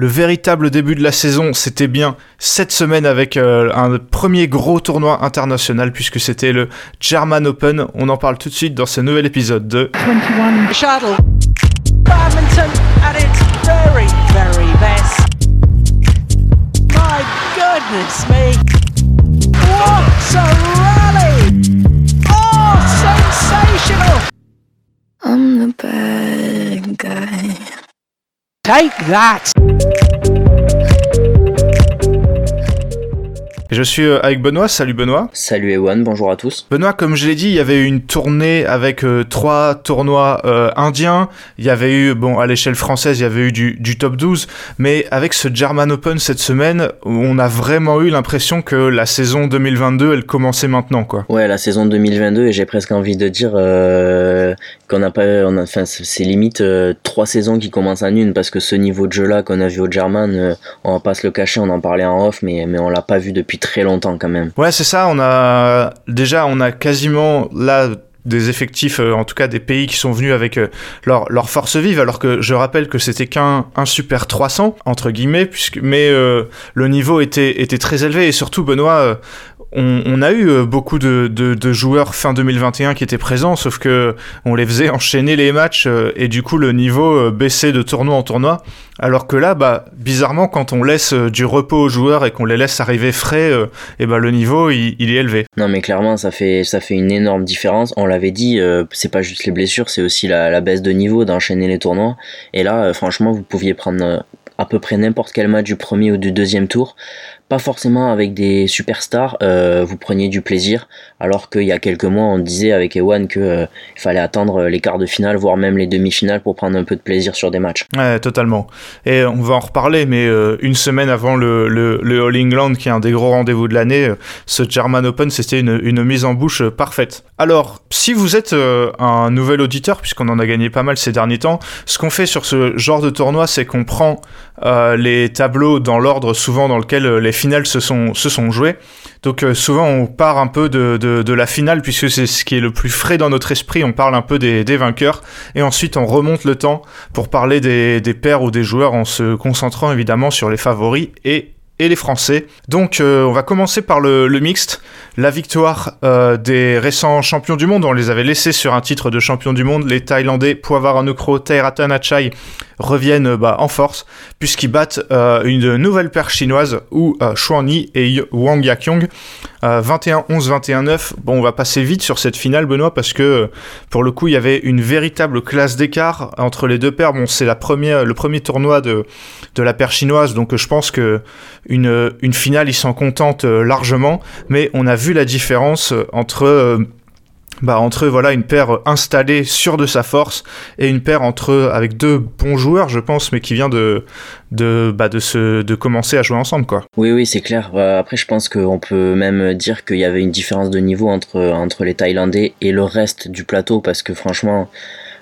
Le véritable début de la saison, c'était bien cette semaine avec euh, un premier gros tournoi international puisque c'était le German Open. On en parle tout de suite dans ce nouvel épisode de 21 Shuttle. Badminton at its very, very best. My goodness me. What a rally! Oh, sensational! I'm the bad guy. Take that! Je suis euh, avec Benoît. Salut Benoît. Salut Ewan, bonjour à tous. Benoît, comme je l'ai dit, il y avait eu une tournée avec euh, trois tournois euh, indiens. Il y avait eu, bon, à l'échelle française, il y avait eu du, du, top 12. Mais avec ce German Open cette semaine, on a vraiment eu l'impression que la saison 2022, elle commençait maintenant, quoi. Ouais, la saison 2022, et j'ai presque envie de dire qu'on n'a pas, on a, enfin, c'est limite trois saisons qui commencent en une parce que ce niveau de jeu-là qu'on a vu au German, on va pas se le cacher, on en parlait en off, mais, mais on l'a pas vu depuis très longtemps quand même. Ouais, c'est ça. On a déjà, on a quasiment là des effectifs, euh, en tout cas des pays qui sont venus avec euh, leur, leur force vive, alors que je rappelle que c'était qu'un un super 300, entre guillemets, puisque, mais euh, le niveau était, était très élevé, et surtout, Benoît, on, a eu beaucoup de, joueurs fin 2021 qui étaient présents, sauf que on les faisait enchaîner les matchs, et du coup le niveau baissait de tournoi en tournoi, alors que là, bah, bizarrement, quand on laisse du repos aux joueurs et qu'on les laisse arriver frais, et bah, le niveau, il, est élevé. Non mais clairement, ça fait, ça fait une énorme différence. On l'avait dit, euh, c'est pas juste les blessures, c'est aussi la, baisse de niveau, d'enchaîner les tournois. Et là, euh, franchement, vous pouviez prendre euh, à peu près n'importe quel match du premier ou du deuxième tour pas forcément avec des superstars, euh, vous preniez du plaisir, alors qu'il y a quelques mois on disait avec Ewan qu'il euh, fallait attendre les quarts de finale, voire même les demi-finales pour prendre un peu de plaisir sur des matchs. Ouais, totalement. Et on va en reparler, mais euh, une semaine avant le, le, le, All England, qui est un des gros rendez-vous de l'année, ce German Open, c'était une, une, mise en bouche parfaite. Alors, si vous êtes un nouvel auditeur, puisqu'on en a gagné pas mal ces derniers temps, ce qu'on fait sur ce genre de tournoi, c'est qu'on prend les tableaux dans l'ordre souvent dans lequel les finales se sont, se sont jouées. Donc euh, souvent on part un peu de, de, la finale puisque c'est ce qui est le plus frais dans notre esprit, on parle un peu des, des vainqueurs et ensuite on remonte le temps pour parler des, des pairs ou des joueurs en se concentrant évidemment sur les favoris et et les Français. Donc euh, on va commencer par le, le mixte, la victoire euh, des récents champions du monde. On les avait laissés sur un titre de champion du monde. Les Thaïlandais Puavaranukro, Tairatan Achai reviennent bah, en force puisqu'ils battent euh, une nouvelle paire chinoise où euh, Yi et Wang Yakyong 21-11, 21-9. Bon, on va passer vite sur cette finale, Benoît, parce que pour le coup, il y avait une véritable classe d'écart entre les deux paires. Bon, c'est le premier tournoi de, la paire chinoise, donc je pense que une, une finale, ils s'en contentent euh, largement, mais on a vu la différence entre euh, bah, entre voilà une paire installée sur de sa force et une paire entre avec deux bons joueurs je pense mais qui vient de de bah, de se de commencer à jouer ensemble quoi. Oui oui c'est clair. Bah, après je pense qu'on peut même dire qu'il y avait une différence de niveau entre entre les Thaïlandais et le reste du plateau parce que franchement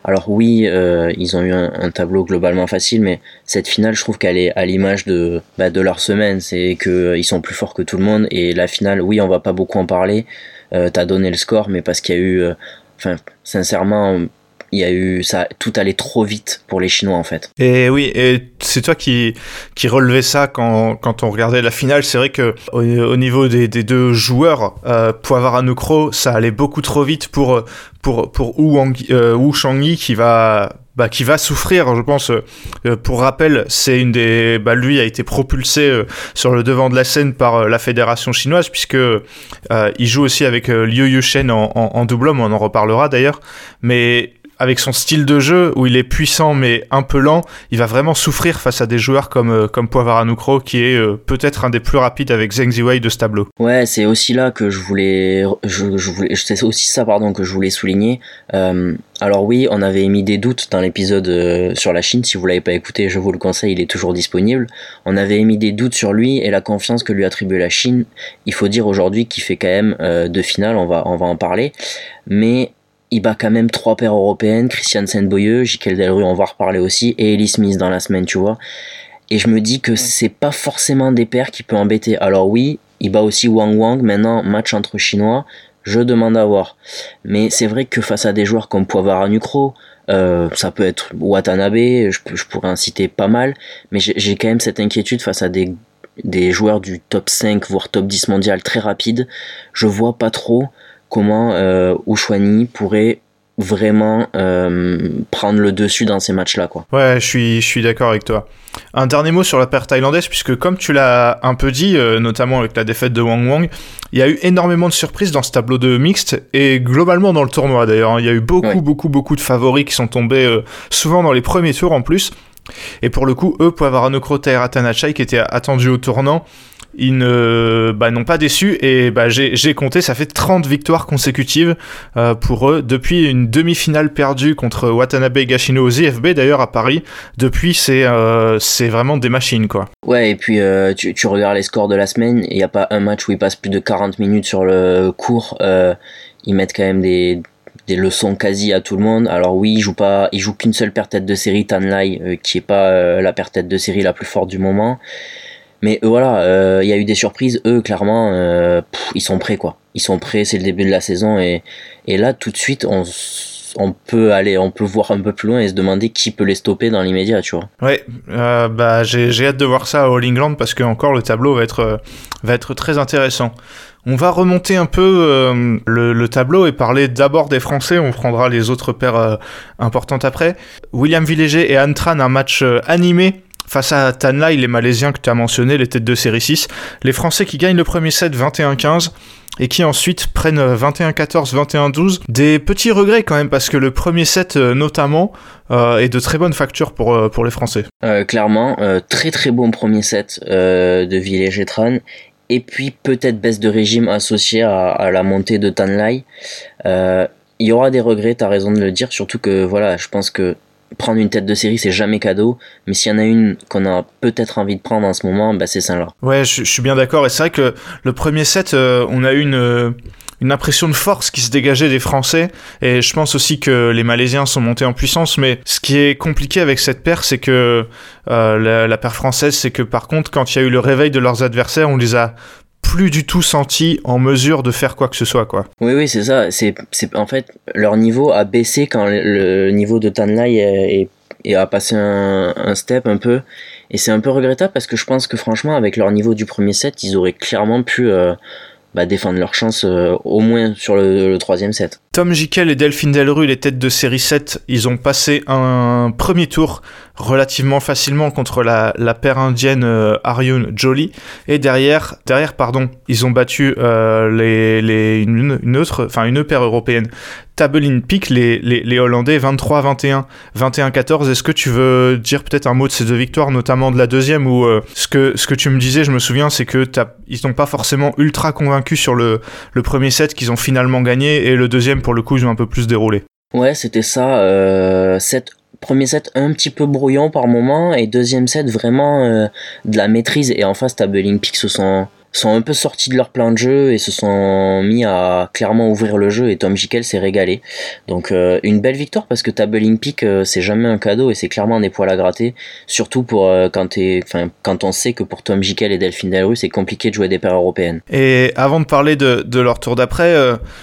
alors oui, euh, ils ont eu un, tableau globalement facile, mais cette finale, je trouve qu'elle est à l'image de, bah, de leur semaine. C'est qu'ils euh, sont plus forts que tout le monde. Et la finale, oui, on va pas beaucoup en parler. Euh, T'as donné le score, mais parce qu'il y a eu... Enfin, sincèrement, il y a eu ça tout allait trop vite pour les Chinois en fait. Et oui, et c'est toi qui qui relevais ça quand, quand on regardait la finale. C'est vrai que au, niveau des, des, deux joueurs, euh, Poivara ça allait beaucoup trop vite pour pour pour Wu, Wang, euh, Wu Shangyi qui va bah, qui va souffrir, je pense. Euh, pour rappel, c'est une des, bah, lui a été propulsé euh, sur le devant de la scène par euh, la fédération chinoise puisque il joue aussi avec Liu Yushen en, en, en double homme, on en reparlera d'ailleurs. Mais avec son style de jeu où il est puissant mais un peu lent, il va vraiment souffrir face à des joueurs comme euh, comme Poivaranucro qui est euh, peut-être un des plus rapides avec Zheng Ziwei de ce tableau. Ouais, c'est aussi là que je voulais je, je voulais c'est aussi ça pardon que je voulais souligner. Euh, alors oui, on avait émis des doutes dans l'épisode euh, sur la Chine. Si vous l'avez pas écouté, je vous le conseille, il est toujours disponible. On avait émis des doutes sur lui et la confiance que lui attribuait la Chine. Il faut dire aujourd'hui qu'il fait quand même deux finales. On va on va en parler, mais il bat quand même trois paires européennes, Christian Senboyeux, Jikel Delru, on va reparler aussi, et Ellie Smith dans la semaine, tu vois. Et je me dis que c'est pas forcément des paires qui peuvent embêter. Alors oui, il bat aussi Wang Wang, maintenant match entre Chinois, je demande à voir. Mais c'est vrai que face à des joueurs comme Poivara Nucro, Euh, ça peut être Watanabe, je, je pourrais en citer pas mal, mais j'ai quand même cette inquiétude face à des, des joueurs du top 5 voire top 10 mondial très rapide. Je vois pas trop comment euh, Ushwani pourrait vraiment euh, prendre le dessus dans ces matchs-là. Quoi. Ouais, je suis, je suis d'accord avec toi. Un dernier mot sur la paire thaïlandaise, puisque comme tu l'as un peu dit, euh, notamment avec la défaite de Wang Wang, il y a eu énormément de surprises dans ce tableau de mixte, et globalement dans le tournoi d'ailleurs. Hein. il y a eu beaucoup, beaucoup, beaucoup de favoris qui sont tombés euh, souvent dans les premiers tours en plus. Et pour le coup, eux, Poivarano Krota et Ratanachai, qui étaient attendus au tournant, ils bah, n'ont pas déçu et bah, j'ai compté, ça fait 30 victoires consécutives euh, pour eux depuis une demi-finale perdue contre Watanabe Gashino aux IFB d'ailleurs à Paris. Depuis, c'est euh, c'est vraiment des machines quoi. Ouais, et puis euh, tu, regardes les scores de la semaine, il n'y a pas un match où ils passent plus de 40 minutes sur le cours. ils mettent quand même des, leçons quasi à tout le monde. Alors oui, ils jouent pas, ils jouent qu'une seule paire tête de série, Tanlai, qui est pas la paire tête de série la plus forte du moment. Mais euh, voilà, euh, il y a eu des surprises. Eux, clairement, euh, ils sont prêts, quoi. Ils sont prêts, c'est le début de la saison. Et, là, tout de suite, on, peut aller, on peut voir un peu plus loin et se demander qui peut les stopper dans l'immédiat, tu vois. Ouais, bah, j'ai hâte de voir ça à All England parce que encore le tableau va être, va être très intéressant. On va remonter un peu le, le, tableau et parler d'abord des Français. On prendra les autres paires importantes après. William Villéger et Antran, un match animé Face à Tanlai, les Malaisiens que tu as mentionnés, les têtes de série 6, les Français qui gagnent le premier set 21-15 et qui ensuite prennent 21-14, 21-12. Des petits regrets quand même parce que le premier set euh, notamment euh, est de très bonne facture pour, euh, pour les Français. clairement, très très bon premier set de Villers-Gétran et puis peut-être baisse de régime associée à, la montée de Tanlai. Il y aura des regrets, tu as raison de le dire, surtout que voilà, je pense que prendre une tête de série, c'est jamais cadeau. Mais s'il y en a une qu'on a peut-être envie de prendre en ce moment, bah, c'est celle-là. Ouais, je, suis bien d'accord. Et c'est vrai que le premier set, euh, on a eu une, euh, une impression de force qui se dégageait des Français. Et je pense aussi que les Malaisiens sont montés en puissance. Mais ce qui est compliqué avec cette paire, c'est que euh, la paire française, c'est que par contre, quand il y a eu le réveil de leurs adversaires, on les a plus du tout senti en mesure de faire quoi que ce soit quoi. Oui oui c'est ça c'est en fait leur niveau a baissé quand le, niveau de Tanlai est, a passé un, step un peu et c'est un peu regrettable parce que je pense que franchement avec leur niveau du premier set ils auraient clairement pu euh, bah, défendre leur chance euh, au moins sur le, troisième set. Tom Jikel et Delphine Delru, les têtes de série 7, ils ont passé un premier tour relativement facilement contre la, la paire indienne euh, Aryun Jolie. Et derrière, derrière pardon, ils ont battu euh, les, les, une, autre, enfin une paire européenne. Tabelin Peak, les, les, les Hollandais 23-21, 21-14. Est-ce que tu veux dire peut-être un mot de ces deux victoires, notamment de la deuxième, ou euh, ce, que, ce que tu me disais, je me souviens, c'est que ils n'ont pas forcément ultra convaincu sur le, le premier set qu'ils ont finalement gagné, et le deuxième, pour le coup, ils ont un peu plus déroulé. Ouais, c'était ça. Euh, premier set un petit peu brouillon par moment et deuxième set vraiment euh, de la maîtrise et en face Table Olympique se sont sont un peu sortis de leur plan de jeu et se sont mis à clairement ouvrir le jeu et Tom Jikel s'est régalé. Donc euh, une belle victoire parce que Table Olympique euh, c'est jamais un cadeau et c'est clairement des poils à gratter, surtout pour quand, quand on sait que pour Tom Jikel et Delphine Delru c'est compliqué de jouer des paires européennes. Et avant de parler de, de leur tour d'après,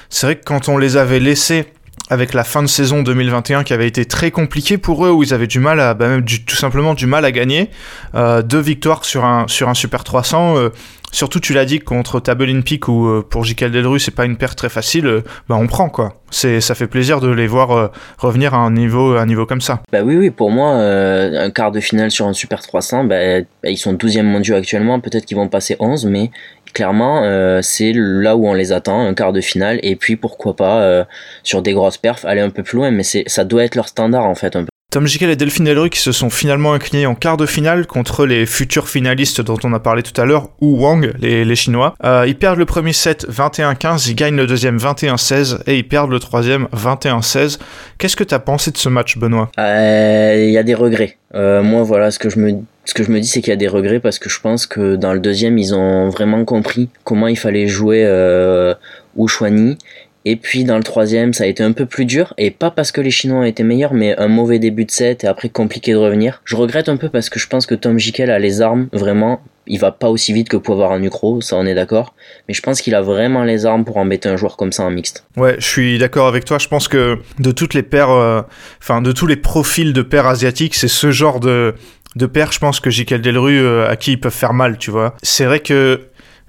c'est vrai que quand on les avait laissés avec la fin de saison 2021 qui avait été très compliquée pour eux, où ils avaient du mal à, bah tout simplement du mal à gagner. Euh, deux victoires sur un, sur un Super 300. Euh, surtout, tu l'as dit, contre Table Peak, ou euh, pour J.K. Delru, c'est pas une perte très facile, bah on prend quoi. C'est, ça fait plaisir de les voir revenir à un niveau, un niveau comme ça. Bah oui, oui, pour moi, un quart de finale sur un Super 300, bah, bah, ils sont 12e mondiaux actuellement, peut-être qu'ils vont passer 11, mais clairement, euh, c'est là où on les attend, un quart de finale, et puis pourquoi pas euh, sur des grosses perfs aller un peu plus loin, mais c'est ça doit être leur standard en fait un peu. Tom Jikel et Delphine Elruy qui se sont finalement inclinés en quart de finale contre les futurs finalistes dont on a parlé tout à l'heure, Wu Wang, les, Chinois. Euh, ils perdent le premier set 21-15, ils gagnent le deuxième 21-16 et ils perdent le troisième 21-16. Qu'est-ce que tu as pensé de ce match, Benoît? Il y a des regrets. moi, voilà, ce que je me ce que je dis, c'est qu'il y a des regrets parce que je pense que dans le deuxième, ils ont vraiment compris comment il fallait jouer euh, Ushwani. Et puis dans le troisième, ça a été un peu plus dur, et pas parce que les Chinois ont été meilleurs, mais un mauvais début de set et après compliqué de revenir. Je regrette un peu parce que je pense que Tom Jikel a les armes vraiment il va pas aussi vite que pour avoir un Nucro, ça on est d'accord. Mais je pense qu'il a vraiment les armes pour embêter un joueur comme ça en mixte. Ouais, je suis d'accord avec toi. Je pense que de toutes les paires, euh, enfin de tous les profils de paires asiatiques, c'est ce genre de de paires, je pense que Jikel Delru euh, à qui ils peuvent faire mal, tu vois. C'est vrai que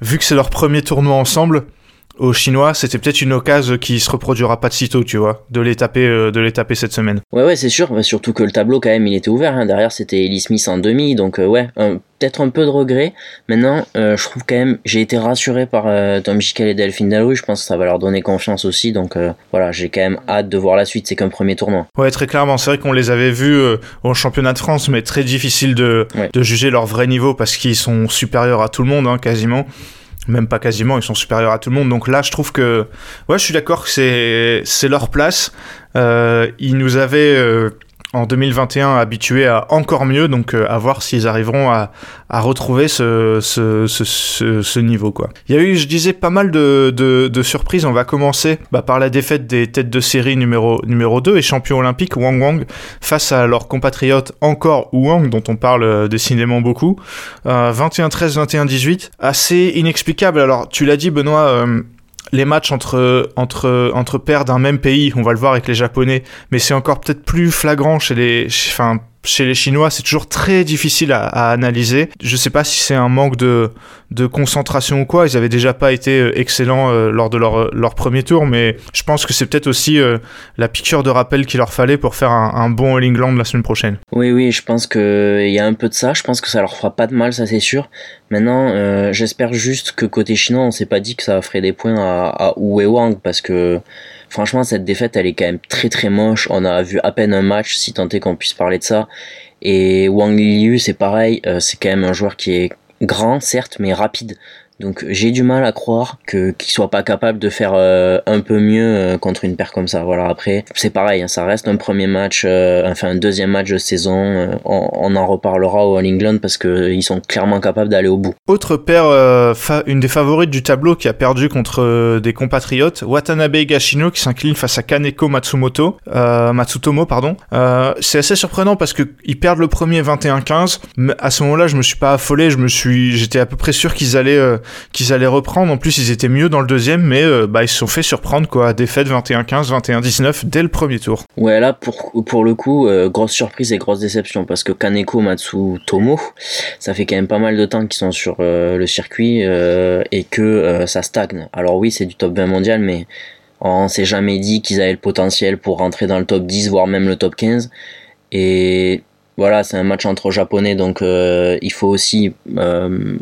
vu que c'est leur premier tournoi ensemble, aux Chinois, c'était peut-être une occasion qui se reproduira pas de sitôt, tu vois, de les taper, euh, de les taper cette semaine. Ouais, ouais, c'est sûr. Surtout que le tableau, quand même, il était ouvert. Hein. Derrière, c'était Ellie Smith en demi. Donc, euh, ouais, peut-être un peu de regret. Maintenant, euh, je trouve quand même, j'ai été rassuré par Tom Jikel et Delphine Delru. Je pense que ça va leur donner confiance aussi. Donc, voilà, j'ai quand même hâte de voir la suite. C'est qu'un premier tournoi. Ouais, très clairement. C'est vrai qu'on les avait vus au championnat de France, mais très difficile de, de juger leur vrai niveau parce qu'ils sont supérieurs à tout le monde, hein, quasiment même pas quasiment, ils sont supérieurs à tout le monde. Donc là, je trouve que, ouais, je suis d'accord que c'est leur place. Euh, ils nous avaient euh, en 2021 habitués à encore mieux, donc euh, à voir s'ils arriveront à, à retrouver ce, ce, niveau. Quoi. Il y a eu, je disais, pas mal de, de, surprises. On va commencer bah, par la défaite des têtes de série numéro, numéro 2 et champion olympique Wang Wang face à leur compatriote encore Wang, dont on parle euh, décidément beaucoup. Euh, 21-13, 21-18. Assez inexplicable. Alors, tu l'as dit, Benoît, euh, les matchs entre, entre, entre pairs d'un même pays, on va le voir avec les Japonais, mais c'est encore peut-être plus flagrant chez les, enfin, chez les Chinois, c'est toujours très difficile à, à, analyser. Je sais pas si c'est un manque de, de concentration ou quoi. Ils avaient déjà pas été euh, excellents euh, lors de leur, leur premier tour, mais je pense que c'est peut-être aussi euh, la piqûre de rappel qu'il leur fallait pour faire un, un, bon All England la semaine prochaine. Oui, oui, je pense qu'il y a un peu de ça. Je pense que ça leur fera pas de mal, ça c'est sûr. Maintenant, euh, j'espère juste que côté chinois, on s'est pas dit que ça ferait des points à, à Wang parce que franchement, cette défaite, elle est quand même très très moche. On a vu à peine un match, si tant est qu'on puisse parler de ça. Et Wang Liu, c'est pareil, euh, c'est quand même un joueur qui est grand, certes, mais rapide. Donc j'ai du mal à croire que qu'il soit pas capable de faire euh, un peu mieux euh, contre une paire comme ça. Voilà après c'est pareil, hein, ça reste un premier match, euh, enfin un deuxième match de saison. On, en reparlera au All England parce que ils sont clairement capables d'aller au bout. Autre paire, une des favorites du tableau qui a perdu contre des compatriotes, Watanabe Gashino qui s'incline face à Kaneko Matsumoto, Matsutomo pardon. c'est assez surprenant parce que ils perdent le premier 21-15. Mais à ce moment-là, je me suis pas affolé, je me suis, j'étais à peu près sûr qu'ils allaient qu'ils allaient reprendre. En plus, ils étaient mieux dans le deuxième, mais euh, bah, ils se sont fait surprendre, quoi. Défaite 21-15, 21-19 dès le premier tour. Ouais, là, pour, pour le coup, euh, grosse surprise et grosse déception, parce que Kaneko Matsutomo, ça fait quand même pas mal de temps qu'ils sont sur euh, le circuit et que ça stagne. Alors oui, c'est du top 20 mondial, mais on s'est jamais dit qu'ils avaient le potentiel pour rentrer dans le top 10, voire même le top 15. Et voilà, c'est un match entre japonais, donc euh, il faut aussi euh,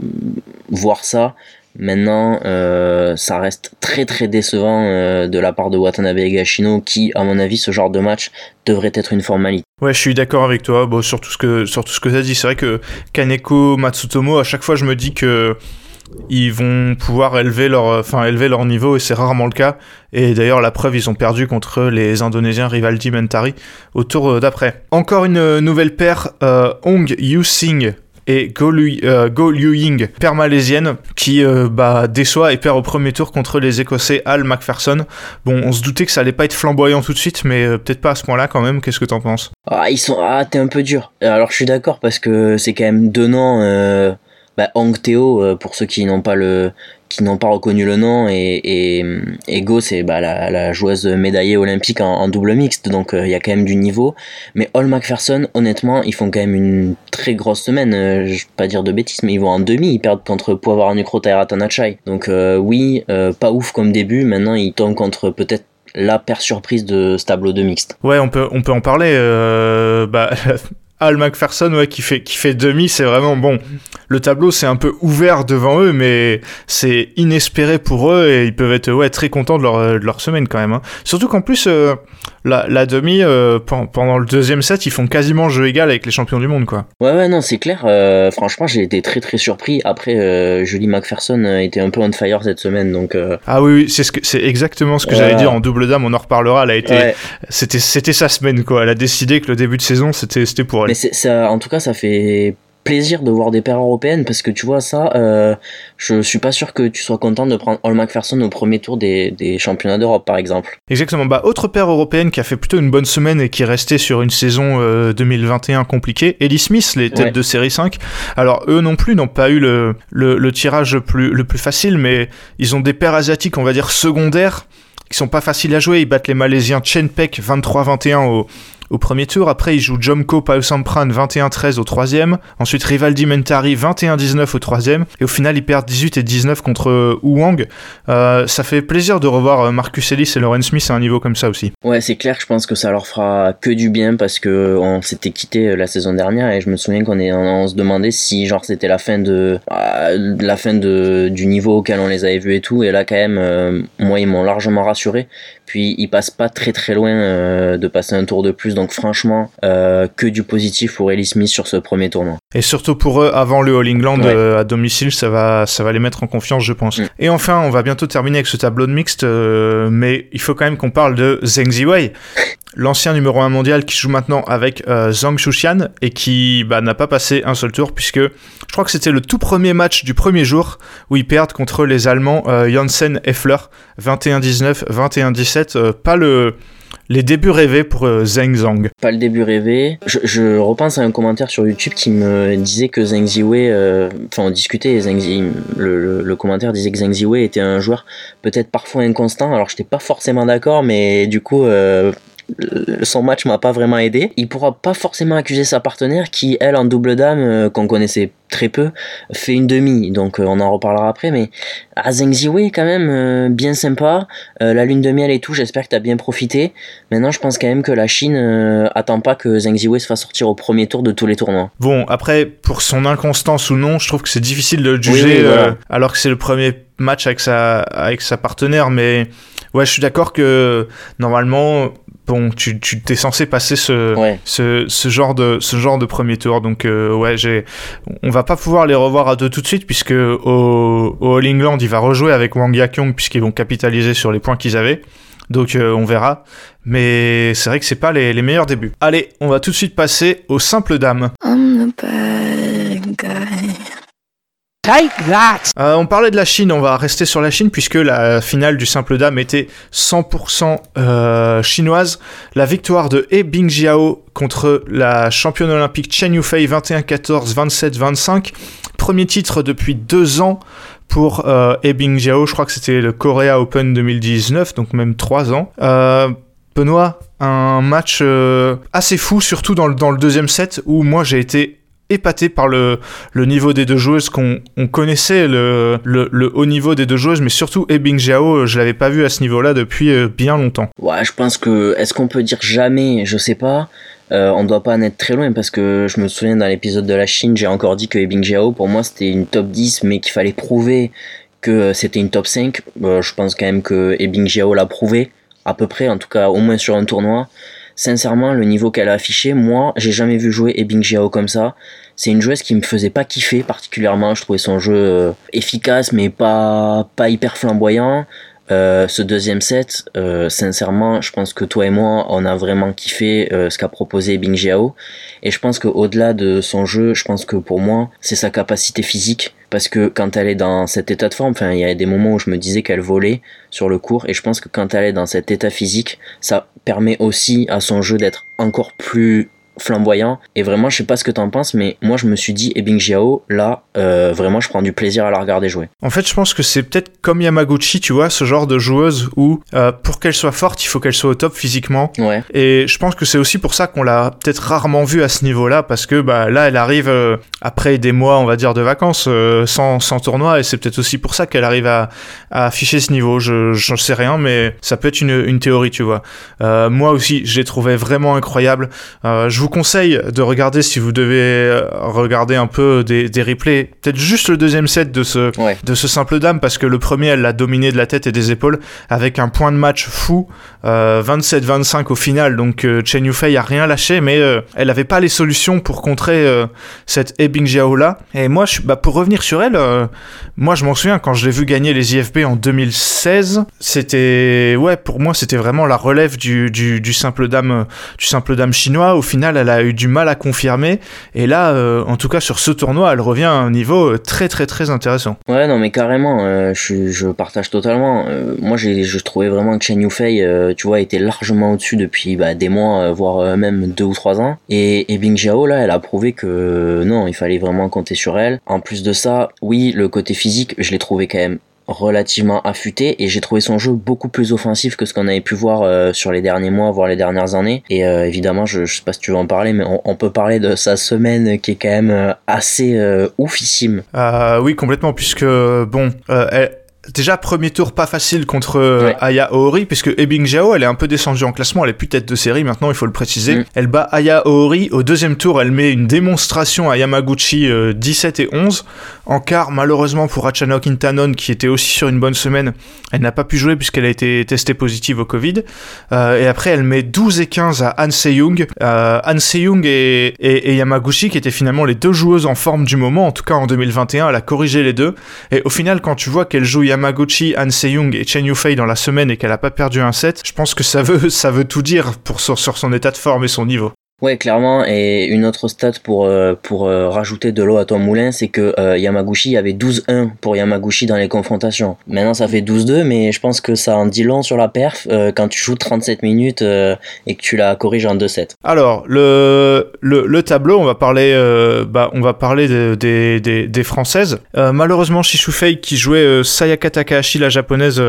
voir ça. Maintenant, euh, ça reste très très décevant euh, de la part de Watanabe et Gashino, qui, à mon avis, ce genre de match devrait être une formalité. Ouais, je suis d'accord avec toi. Bon, sur tout ce que sur tout ce que t'as dit, c'est vrai que Kaneko Matsutomo, à chaque fois, je me dis que ils vont pouvoir élever leur, enfin, élever leur niveau et c'est rarement le cas. Et d'ailleurs, la preuve, ils ont perdu contre les Indonésiens Rivaldi Mentari au tour d'après. Encore une nouvelle paire, euh, Hong Yu-sing et Go, euh, Liu Ying, paire malaisienne, qui euh, bah, déçoit et perd au premier tour contre les Écossais Al McPherson. Bon, on se doutait que ça allait pas être flamboyant tout de suite, mais euh, peut-être pas à ce point-là quand même. Qu'est-ce que t'en penses? Ah, ils sont. Ah, t'es un peu dur. Alors, je suis d'accord parce que c'est quand même noms bah, Hong Teo euh, pour ceux qui n'ont pas pas reconnu le nom et, et, et Go c'est bah, la, joueuse médaillée olympique en, double mixte donc il euh, y a quand même du niveau mais All McPherson honnêtement ils font quand même une très grosse semaine euh, je vais pas dire de bêtises mais ils vont en demi ils perdent contre Poivre Nukrota Tanachai donc euh, oui pas ouf comme début maintenant ils tombent contre peut-être la paire surprise de ce tableau de mixte. Ouais, on peut, on peut en parler. Bah, Al McPherson ouais, qui fait qui fait demi, c'est vraiment bon. Le tableau c'est un peu ouvert devant eux, mais c'est inespéré pour eux et ils peuvent être ouais très contents de leur de leur semaine quand même. Hein. Surtout qu'en plus euh, la, la demi euh, pendant le deuxième set ils font quasiment jeu égal avec les champions du monde quoi. Ouais ouais non c'est clair. Euh, franchement j'ai été très très surpris. Après Julie McPherson était un peu on fire cette semaine donc. Ah oui oui c'est ce que c'est exactement ce que j'allais dire en double dame on en reparlera. Elle a été Ouais. c'était c'était sa semaine quoi. Elle a décidé que le début de saison c'était c'était pour elle. Mais ça, en tout cas, ça fait plaisir de voir des paires européennes parce que tu vois ça, euh, je suis pas sûr que tu sois content de prendre All McPherson au premier tour des, des championnats d'Europe par exemple. Exactement. Bah autre paire européenne qui a fait plutôt une bonne semaine et qui est restée sur une saison 2021 euh, compliquée, Ellie Smith, les têtes de série 5. Alors eux non plus n'ont pas eu le, le, le tirage le plus, le plus facile, mais ils ont des paires asiatiques, on va dire secondaires qui sont pas faciles à jouer. Ils battent les Malaisiens Chen Pek 23-21 au, au premier tour. Après, il joue Jomko Sampran 21-13 au troisième. Ensuite, Rivaldi Mentari 21-19 au troisième. Et au final, ils perdent 18 et 19 contre euh, Wang. Euh, ça fait plaisir de revoir euh, Marcus Ellis et Lauren Smith à un niveau comme ça aussi. Ouais, c'est clair je pense que ça leur fera que du bien parce que on s'était quitté la saison dernière et je me souviens qu'on on, se demandait si genre c'était la fin de la fin de du niveau auquel on les avait vus et tout. Et là, quand même, moi, ils m'ont largement rassuré. Puis ils passent pas très très loin de passer un tour de plus. Donc franchement, euh, que du positif pour Ellie Smith sur ce premier tournoi. Et surtout pour eux, avant le All England euh, à domicile, ça va, ça va les mettre en confiance, je pense. Mm. Et enfin, on va bientôt terminer avec ce tableau de mixte, euh, mais il faut quand même qu'on parle de Zheng Ziwei. l'ancien numéro 1 mondial qui joue maintenant avec Zhang Shuxian et qui bah, n'a pas passé un seul tour puisque je crois que c'était le tout premier match du premier jour où ils perdent contre les Allemands Janssen et Fleur 21-19, 21-17. pas le les débuts rêvés pour euh, Zheng Zhang. Pas le début rêvé. Je, repense à un commentaire sur YouTube qui me disait que Zheng Ziwei, euh, enfin on discutait, Zheng le, le, commentaire disait que Zheng Ziwei était un joueur peut-être parfois inconstant. Alors j'étais pas forcément d'accord, mais du coup euh, son match m'a pas vraiment aidé. Il pourra pas forcément accuser sa partenaire qui, elle, en double dame, euh, qu'on connaissait très peu, fait une demi. Donc euh, on en reparlera après. Mais à Zheng Ziwei, quand même, euh, bien sympa. la lune de miel et tout, j'espère que tu as bien profité. Maintenant, je pense quand même que la Chine attend pas que Zheng Ziwei se fasse sortir au premier tour de tous les tournois. Bon, après, pour son inconstance ou non, je trouve que c'est difficile de le juger alors que c'est le premier match avec sa, avec sa partenaire. Mais ouais, je suis d'accord que normalement bon, tu t'es censé passer ce, ce, ce, genre de ce genre de premier tour. Donc euh, ouais, j'ai, on va pas pouvoir les revoir à deux tout de suite puisque au, au All England, il va rejouer avec Wang Yakyong puisqu'ils vont capitaliser sur les points qu'ils avaient. Donc euh, on verra. Mais c'est vrai que c'est pas les, les, meilleurs débuts. Allez, on va tout de suite passer aux simples dames. Take that. Euh, on parlait de la Chine, on va rester sur la Chine puisque la finale du simple dame était 100% euh, chinoise. La victoire de He Bingjiao contre la championne olympique Chen Yufei 21-14, 27-25. Premier titre depuis deux ans pour euh, He Bingjiao. Je crois que c'était le Korea Open 2019, donc même trois ans. Euh, Benoît, un match euh, assez fou, surtout dans le, dans le deuxième set où moi j'ai été épaté par le, niveau des deux joueuses qu'on on connaissait le, haut niveau des deux joueuses mais surtout Ebing Jiao je l'avais pas vu à ce niveau là depuis euh, bien longtemps. Ouais je pense que est-ce qu'on peut dire jamais? Je sais pas. Euh, on doit pas en être très loin parce que je me souviens dans l'épisode de la Chine j'ai encore dit que Ebing Jiao pour moi c'était une top 10 mais qu'il fallait prouver que c'était une top 5 euh, je pense quand même que Ebing Jiao l'a prouvé à peu près en tout cas au moins sur un tournoi sincèrement, le niveau qu'elle a affiché, moi, j'ai jamais vu jouer Ebing Jiao comme ça. C'est une joueuse qui me faisait pas kiffer particulièrement. Je trouvais son jeu euh, efficace, mais pas, pas hyper flamboyant. Euh, ce deuxième set, euh, sincèrement, je pense que toi et moi, on a vraiment kiffé ce qu'a proposé Bing Jiao. Et je pense qu'au-delà de son jeu, je pense que pour moi, c'est sa capacité physique. Parce que quand elle est dans cet état de forme, enfin, il y a des moments où je me disais qu'elle volait sur le court. Et je pense que quand elle est dans cet état physique, ça permet aussi à son jeu d'être encore plus flamboyant. Et vraiment je sais pas ce que t'en penses mais moi je me suis dit Ebing Jiao là euh, vraiment je prends du plaisir à la regarder jouer. En fait je pense que c'est peut-être comme Yamaguchi tu vois ce genre de joueuse où euh, pour qu'elle soit forte il faut qu'elle soit au top physiquement. Ouais. et je pense que c'est aussi pour ça qu'on l'a peut-être rarement vue à ce niveau là parce que bah là elle arrive euh, après des mois on va dire de vacances sans, sans tournoi et c'est peut-être aussi pour ça qu'elle arrive à, à, afficher ce niveau. Je j'en sais rien mais ça peut être une, une théorie tu vois. Moi aussi je l'ai trouvé vraiment incroyable. Je vous conseille de regarder si vous devez euh, regarder un peu des, des replays, peut-être juste le deuxième set de ce, de ce simple dame, parce que le premier, elle l'a dominé de la tête et des épaules avec un point de match fou, 27-25 euh, au final. Donc euh, Chen Yufei a rien lâché, mais elle n'avait pas les solutions pour contrer cette Ebing Jiao là. Et moi, je, bah, pour revenir sur elle, moi je m'en souviens quand je l'ai vu gagner les IFB en 2016, c'était ouais pour moi c'était vraiment la relève du, du, du simple dame du simple dame chinois. Au final elle a eu du mal à confirmer. Et là, en tout cas, sur ce tournoi, elle revient à un niveau très, très, très intéressant. Ouais, non, mais carrément, je, je, partage totalement. moi, je trouvais vraiment que Chen Yufei, tu vois, était largement au-dessus depuis bah, des mois, voire même deux ou trois ans. Et, et Bing Jiao, là, elle a prouvé que non, il fallait vraiment compter sur elle. En plus de ça, oui, le côté physique, je l'ai trouvé quand même relativement affûté et j'ai trouvé son jeu beaucoup plus offensif que ce qu'on avait pu voir euh, sur les derniers mois voire les dernières années. Et euh, évidemment je, sais pas si tu veux en parler mais on, peut parler de sa semaine qui est quand même euh, assez oufissime. Oui complètement puisque bon elle Déjà, premier tour pas facile contre euh, Aya Ohori, puisque Ebing Jiao, elle est un peu descendue en classement, elle est plus tête de série maintenant, il faut le préciser. Mm. Elle bat Aya Ohori. Au deuxième tour, elle met une démonstration à Yamaguchi 17 euh, et 11. En quart, malheureusement pour Achano Kintanon, qui était aussi sur une bonne semaine, elle n'a pas pu jouer puisqu'elle a été testée positive au Covid. Euh, et après, elle met 12 et 15 à Han Se-young. Han Se-young et, et, Yamaguchi, qui étaient finalement les deux joueuses en forme du moment, en tout cas en 2021, elle a corrigé les deux. Et au final, quand tu vois qu'elle joue Yamaguchi, Han Se-young et Chen Yufei dans la semaine et qu'elle a pas perdu un set, je pense que ça veut, ça veut tout dire pour, sur son état de forme et son niveau. Ouais, clairement. Et une autre stat pour, euh, pour euh, rajouter de l'eau à ton moulin, c'est que euh, Yamaguchi, avait 12-1 pour Yamaguchi dans les confrontations. Maintenant, ça fait 12-2, mais je pense que ça en dit long sur la perf quand tu joues 37 minutes et que tu la corriges en 2-7. Alors, le, le, le, tableau, on va parler, bah, on va parler des, des, des, françaises. malheureusement, Shishufei, qui jouait Sayaka Takahashi, la japonaise,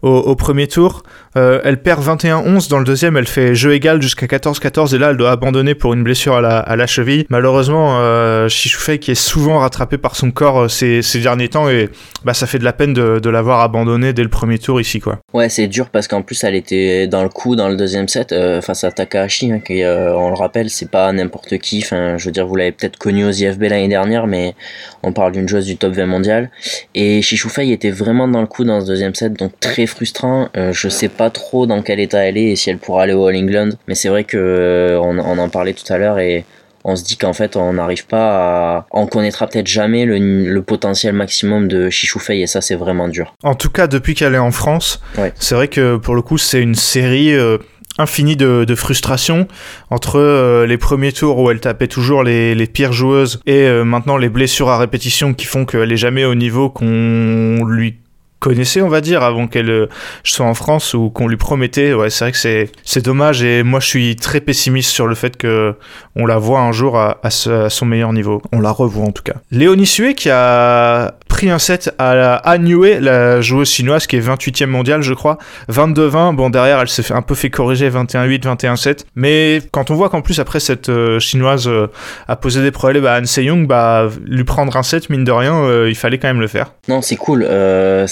au, premier tour, elle perd 21-11. Dans le deuxième, elle fait jeu égal jusqu'à 14-14 et là, elle doit abandonner pour une blessure à la, cheville. Malheureusement, euh, Shishufei qui est souvent rattrapé par son corps euh, ces, derniers temps et bah, ça fait de la peine de, de l'avoir abandonné dès le premier tour ici quoi. Ouais, c'est dur parce qu'en plus elle était dans le coup dans le deuxième set euh, face à Takahashi, hein, qui euh, on le rappelle, c'est pas n'importe qui. Enfin, je veux dire, vous l'avez peut-être connu aux IFB l'année dernière, mais on parle d'une joueuse du top 20 mondial. Et Shishufei était vraiment dans le coup dans ce deuxième set, donc très frustrant. je sais pas trop dans quel état elle est et si elle pourra aller au All England, mais c'est vrai que on, on en parlait tout à l'heure et on se dit qu'en fait on n'arrive pas à... On connaîtra peut-être jamais le, potentiel maximum de Chichoufei et ça c'est vraiment dur. En tout cas depuis qu'elle est en France, c'est vrai que pour le coup c'est une série... Euh, infinie de, frustration entre euh, les premiers tours où elle tapait toujours les, pires joueuses et euh, maintenant les blessures à répétition qui font qu'elle est jamais au niveau qu'on lui connaissait, on va dire, avant qu'elle euh, soit en France ou qu'on lui promettait. Ouais, c'est vrai que c'est, dommage et moi je suis très pessimiste sur le fait que on la voit un jour à, à, son meilleur niveau. On la revoit en tout cas. Léonie Sué qui a pris un set à la Anue, la joueuse chinoise qui est 28e mondiale, je crois. 22-20. Bon, derrière, elle s'est un peu fait corriger 21-8, 21-7. Mais quand on voit qu'en plus, après, cette euh, chinoise euh, a posé des problèmes à Han Se-young, bah, lui prendre un set, mine de rien, il fallait quand même le faire. Non, c'est cool. Euh,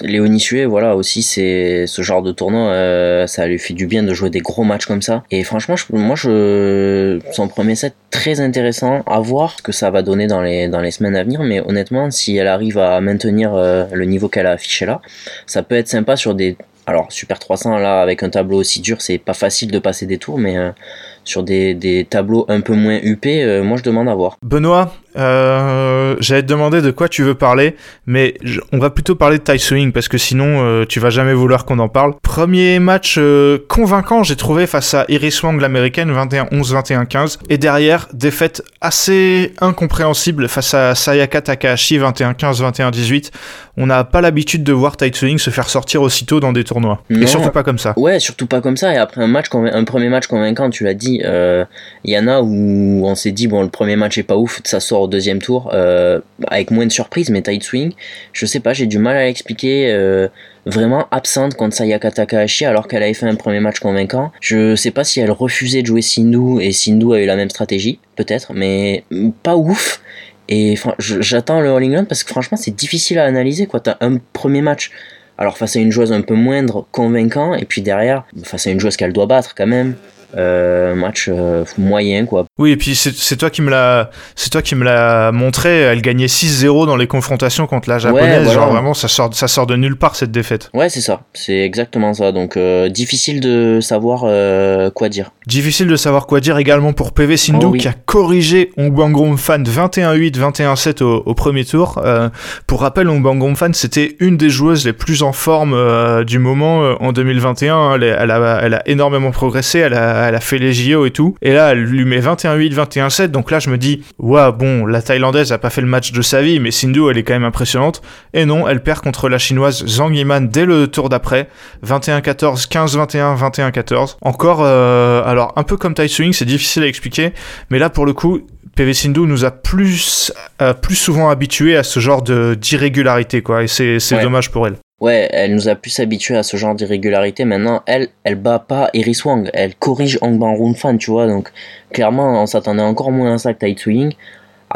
Léonie Sué, voilà, aussi, c'est ce genre de tournoi, euh, ça lui fait du bien de jouer des gros matchs comme ça. Et franchement, moi, je, son premier set, très intéressant à voir que ça va donner dans les, semaines à venir. Mais honnêtement, si elle arrive à maintenir euh, le niveau qu'elle a affiché là, ça peut être sympa sur des. Alors, Super 300, là, avec un tableau aussi dur, c'est pas facile de passer des tours, mais sur des, des, tableaux un peu moins huppés, moi je demande à voir. Benoît, euh, j'allais te demander de quoi tu veux parler, mais on va plutôt parler de Tai Swing parce que sinon euh, tu vas jamais vouloir qu'on en parle. Premier match euh, convaincant, j'ai trouvé face à Iris Wang l'américaine 21-11, 21-15, et derrière défaite assez incompréhensible face à Sayaka Takahashi 21-15, 21-18. On n'a pas l'habitude de voir Tai Swing se faire sortir aussitôt dans des tournois, et surtout pas comme ça. Ouais, surtout pas comme ça. Et après un match, un premier match convaincant, tu l'as dit, il y en a où on s'est dit bon le premier match est pas ouf, ça sort deuxième tour euh, avec moins de surprise mais tight swing. Je sais pas j'ai du mal à l'expliquer euh, vraiment absente contre Sayaka Takahashi alors qu'elle avait fait un premier match convaincant. Je sais pas si elle refusait de jouer Sindhu et Sindhu a eu la même stratégie peut-être mais pas ouf. Et j'attends le All England parce que franchement c'est difficile à analyser quoi. T'as un premier match alors face à une joueuse un peu moindre convaincant et puis derrière face à une joueuse qu'elle doit battre quand même euh, match euh, moyen quoi. Oui et puis c'est toi qui me l'a c'est toi qui me l'a montré. Elle gagnait 6-0 dans les confrontations contre la japonaise. Genre vraiment ça sort ça sort de nulle part cette défaite. Ouais c'est ça c'est exactement ça donc euh, difficile de savoir quoi dire. Difficile de savoir quoi dire également pour PV Sindhu oh qui a corrigé Ongbangrom Fan 21-8 21-7 au, au, premier tour. pour rappel Ongbangrom Fan c'était une des joueuses les plus en forme du moment en 2021. Elle, elle, a, elle a énormément progressé. Elle a, elle a fait les JO et tout. Et là, elle lui met 21-8, 21-7. Donc là, je me dis, ouais, bon, la Thaïlandaise a pas fait le match de sa vie, mais Sindhu, elle est quand même impressionnante. Et non, elle perd contre la chinoise Zhang Yiman dès le tour d'après. 21-14, 15-21, 21-14. Encore, euh, alors un peu comme Tai Swing, c'est difficile à expliquer, mais là pour le coup, PV Sindhu nous a plus, euh, plus souvent habitués à ce genre de d'irrégularité, quoi, et c'est dommage pour elle. Ouais, elle nous a plus habitués à ce genre d'irrégularité. Maintenant, elle, elle bat pas Iris Wang, elle corrige Hong Ban Fan, tu vois. Donc, clairement, on s'attendait encore moins à ça que Tai.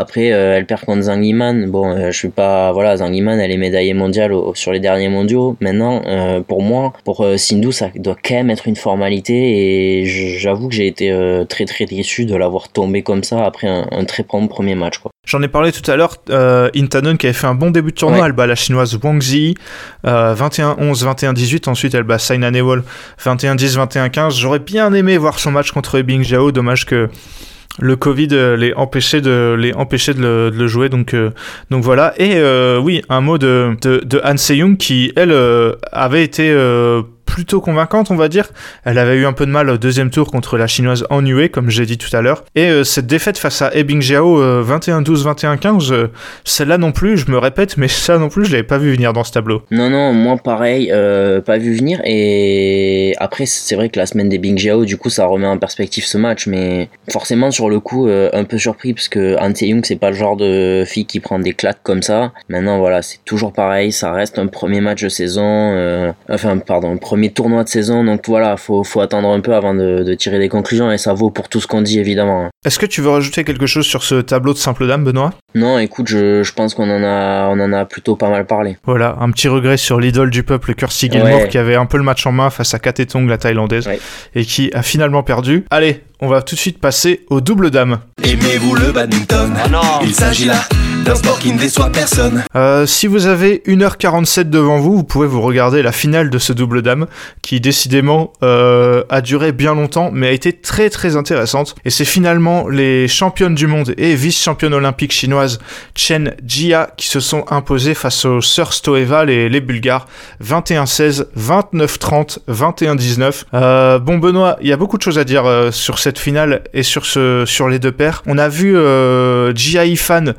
Après, euh, elle perd contre Zhang Yiman. Bon, euh, je suis pas. Voilà, Zhang Yiman, elle est médaillée mondiale sur les derniers mondiaux. Maintenant, euh, pour moi, pour Sindhu, ça doit quand même être une formalité. Et j'avoue que j'ai été très très déçu de l'avoir tombé comme ça après un, très bon premier match. J'en ai parlé tout à l'heure. Intanon qui avait fait un bon début de tournoi. Elle bat la chinoise Wang Zi 21-11, 21-18. Ensuite, elle bat Saina Nehwal 21-10, 21-15. J'aurais bien aimé voir son match contre Bing Jiao. Dommage que le Covid euh, les empêchait de les de le, jouer donc euh, donc voilà. Et euh, oui un mot de de, de Han Se-young qui elle avait été plutôt convaincante, on va dire. Elle avait eu un peu de mal au deuxième tour contre la chinoise Yue, comme j'ai dit tout à l'heure. Et euh, cette défaite face à Ebing Jiao, 21-12, 21-15, celle-là non plus, je me répète, mais ça non plus, je l'avais pas vu venir dans ce tableau. Non, non, moi pareil, euh, pas vu venir. Et après, c'est vrai que la semaine d'Ebing Jiao, du coup, ça remet en perspective ce match, mais forcément, sur le coup, euh, un peu surpris, parce que Han Young, c'est pas le genre de fille qui prend des claques comme ça. Maintenant, voilà, c'est toujours pareil, ça reste un premier match de saison, enfin, pardon, premier premier tournoi de saison, donc voilà, faut, faut attendre un peu avant de, tirer des conclusions, et ça vaut pour tout ce qu'on dit évidemment. Est-ce que tu veux rajouter quelque chose sur ce tableau de simple dame, Benoît? Non, écoute, je, pense qu'on en a, on en a plutôt pas mal parlé. Voilà, un petit regret sur l'idole du peuple, Kirsty Gilmore, qui avait un peu le match en main face à Katetong, la thaïlandaise, et qui a finalement perdu. Allez, on va tout de suite passer au double dame. Aimez-vous le badminton? Ah non. Il s'agit là Euh, si vous avez 1h47 devant vous, vous pouvez vous regarder la finale de ce double dame, qui décidément euh, a duré bien longtemps, mais a été très très intéressante. Et c'est finalement les championnes du monde et vice-championnes olympiques chinoises Chen Jia qui se sont imposées face aux sœurs Stoeva, les, les Bulgares, 21-16, 29-30, 21-19. bon Benoît, il y a beaucoup de choses à dire euh, sur cette finale et sur, ce, sur les deux paires. On a vu euh, Jia Ifan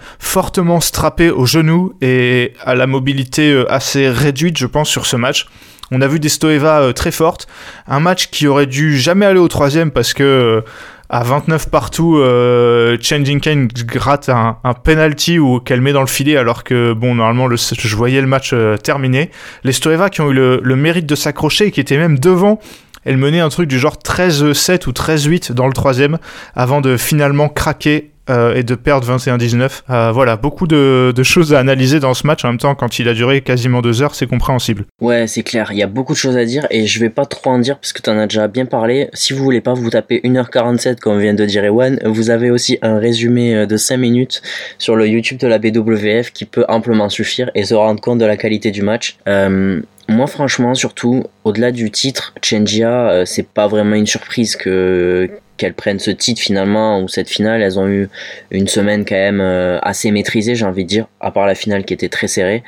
strappé au genou et à la mobilité euh, assez réduite, je pense, sur ce match. On a vu des Stoeva euh, très fortes. Un match qui aurait dû jamais aller au troisième parce que euh, à 29 partout, euh, Chen Jinken gratte un, un penalty ou qu'elle met dans le filet alors que bon normalement le, je voyais le match terminé. Les Stoeva qui ont eu le, le mérite de s'accrocher et qui étaient même devant. Elle menait un truc du genre 13-7 ou 13-8 dans le troisième avant de finalement craquer euh, et de perdre 21-19. Euh, voilà, beaucoup de, choses à analyser dans ce match. En même temps, quand il a duré quasiment deux heures, c'est compréhensible. Ouais, c'est clair. Il y a beaucoup de choses à dire et je vais pas trop en dire parce que tu en as déjà bien parlé. Si vous voulez pas vous taper 1h47 comme vient de dire Ewan, vous avez aussi un résumé euh, de 5 minutes sur le YouTube de la BWF qui peut amplement suffire et se rendre compte de la qualité du match. moi, franchement, surtout, au-delà du titre, Chengia, c'est pas vraiment une surprise que qu'elles prennent ce titre finalement ou cette finale. Elles ont eu une semaine quand même euh, assez maîtrisée, j'ai envie de dire, à part la finale qui était très serrée.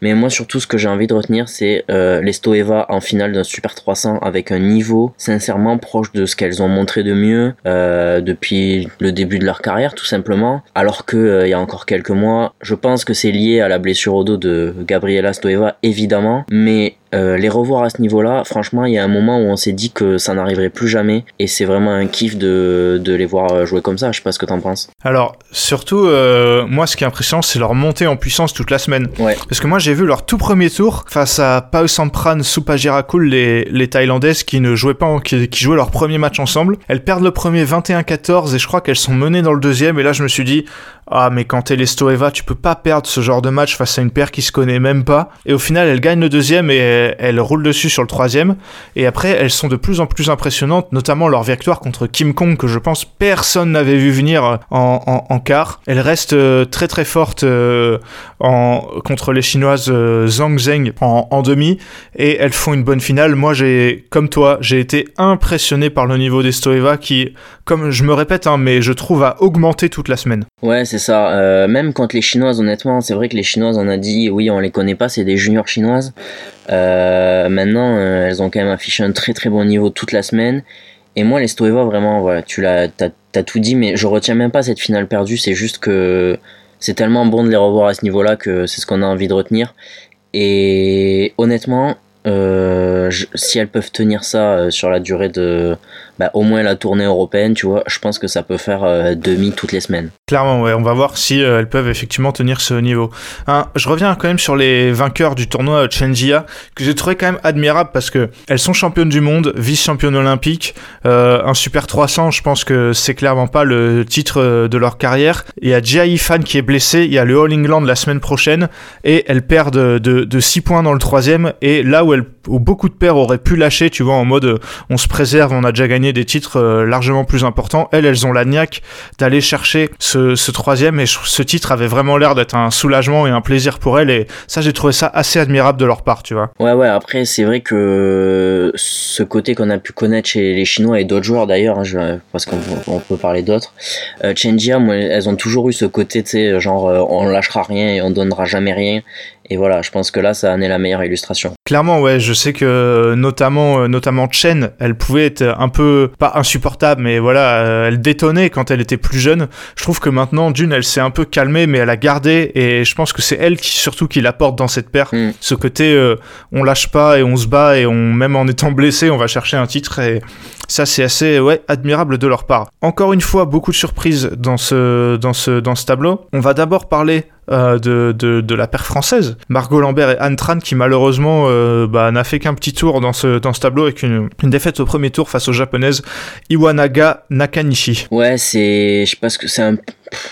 Mais moi surtout ce que j'ai envie de retenir, c'est euh, les Stoeva en finale d'un Super 300 avec un niveau sincèrement proche de ce qu'elles ont montré de mieux euh, depuis le début de leur carrière tout simplement. Alors que il y a encore quelques mois, je pense que c'est lié à la blessure au dos de Gabriela Stoeva évidemment, mais euh, les revoir à ce niveau-là, franchement, il y a un moment où on s'est dit que ça n'arriverait plus jamais, et c'est vraiment un kiff de, de, les voir euh, jouer comme ça. Je sais pas ce que t'en penses. Alors, surtout, euh, moi, ce qui est impressionnant, c'est leur montée en puissance toute la semaine. Ouais. Parce que moi, j'ai vu leur tout premier tour face à Pao Sampran, Supajirakul, les, les Thaïlandaises qui ne jouaient pas, qui, qui jouaient leur premier match ensemble. Elles perdent le premier 21-14, et je crois qu'elles sont menées dans le deuxième, et là, je me suis dit, ah, mais quand t'es les Stoeva, tu peux pas perdre ce genre de match face à une paire qui se connaît même pas. Et au final, elle gagne le deuxième et elle, roule dessus sur le troisième. Et après, elles sont de plus en plus impressionnantes, notamment leur victoire contre Kim Kong, que je pense personne n'avait vu venir en, en, quart. Elle reste euh, très très forte euh, en, contre les Chinoises euh, Zhang Zheng en, en, demi. Et elles font une bonne finale. Moi, j'ai, comme toi, j'ai été impressionné par le niveau des Stoeva qui, comme je me répète, hein, mais je trouve a augmenté toute la semaine. Ouais, c'est ça. Euh, même quand les Chinoises, honnêtement, c'est vrai que les Chinoises, on a dit, oui, on les connaît pas, c'est des juniors chinoises. Euh, maintenant, euh, elles ont quand même affiché un très très bon niveau toute la semaine. Et moi, les Stoeva, vraiment, voilà, tu l'as, t'as, as tout dit, mais je retiens même pas cette finale perdue. C'est juste que c'est tellement bon de les revoir à ce niveau-là que c'est ce qu'on a envie de retenir. Et honnêtement, si elles peuvent tenir ça sur la durée de bah, au moins la tournée européenne, tu vois, je pense que ça peut faire euh, demi toutes les semaines. Clairement, ouais, on va voir si elles peuvent effectivement tenir ce niveau. Hein, je reviens quand même sur les vainqueurs du tournoi Chengia, que j'ai trouvé quand même admirable parce que elles sont championnes du monde, vice-championnes olympiques, un super 300, je pense que c'est clairement pas le titre de leur carrière. Il y a Jia Fan qui est blessé, il y a le All England la semaine prochaine, et elles perdent de, de 6 points dans le troisième, et là où elles où beaucoup de paires auraient pu lâcher, tu vois, en mode euh, on se préserve, on a déjà gagné des titres euh, largement plus importants. Elles, elles ont la niaque d'aller chercher ce, troisième et ce titre avait vraiment l'air d'être un soulagement et un plaisir pour elles et ça, j'ai trouvé ça assez admirable de leur part, tu vois. Ouais, ouais, après, c'est vrai que ce côté qu'on a pu connaître chez les Chinois et d'autres joueurs d'ailleurs, hein, parce qu'on peut parler d'autres, euh, Chenjia, elles ont toujours eu ce côté, tu sais, genre on lâchera rien et on donnera jamais rien et voilà, je pense que là, ça en est la meilleure illustration. Clairement, ouais, je sais que notamment, euh, notamment Chen, elle pouvait être un peu, pas insupportable, mais voilà, euh, elle détonnait quand elle était plus jeune. Je trouve que maintenant, d'une, elle s'est un peu calmée, mais elle a gardé, et je pense que c'est elle qui, surtout, qui l'apporte dans cette paire. Mm. Ce côté, euh, on lâche pas et on se bat, et on, même en étant blessé, on va chercher un titre, et ça, c'est assez, ouais, admirable de leur part. Encore une fois, beaucoup de surprises dans ce, dans ce, dans ce tableau. On va d'abord parler euh, de, de, de, la paire française, Margot Lambert et Anne Tran, qui malheureusement euh, bah, n'a fait qu'un petit tour dans ce, dans ce tableau avec une, une, défaite au premier tour face aux japonaises Iwanaga Nakanishi. Ouais, c'est, je pense que c'est un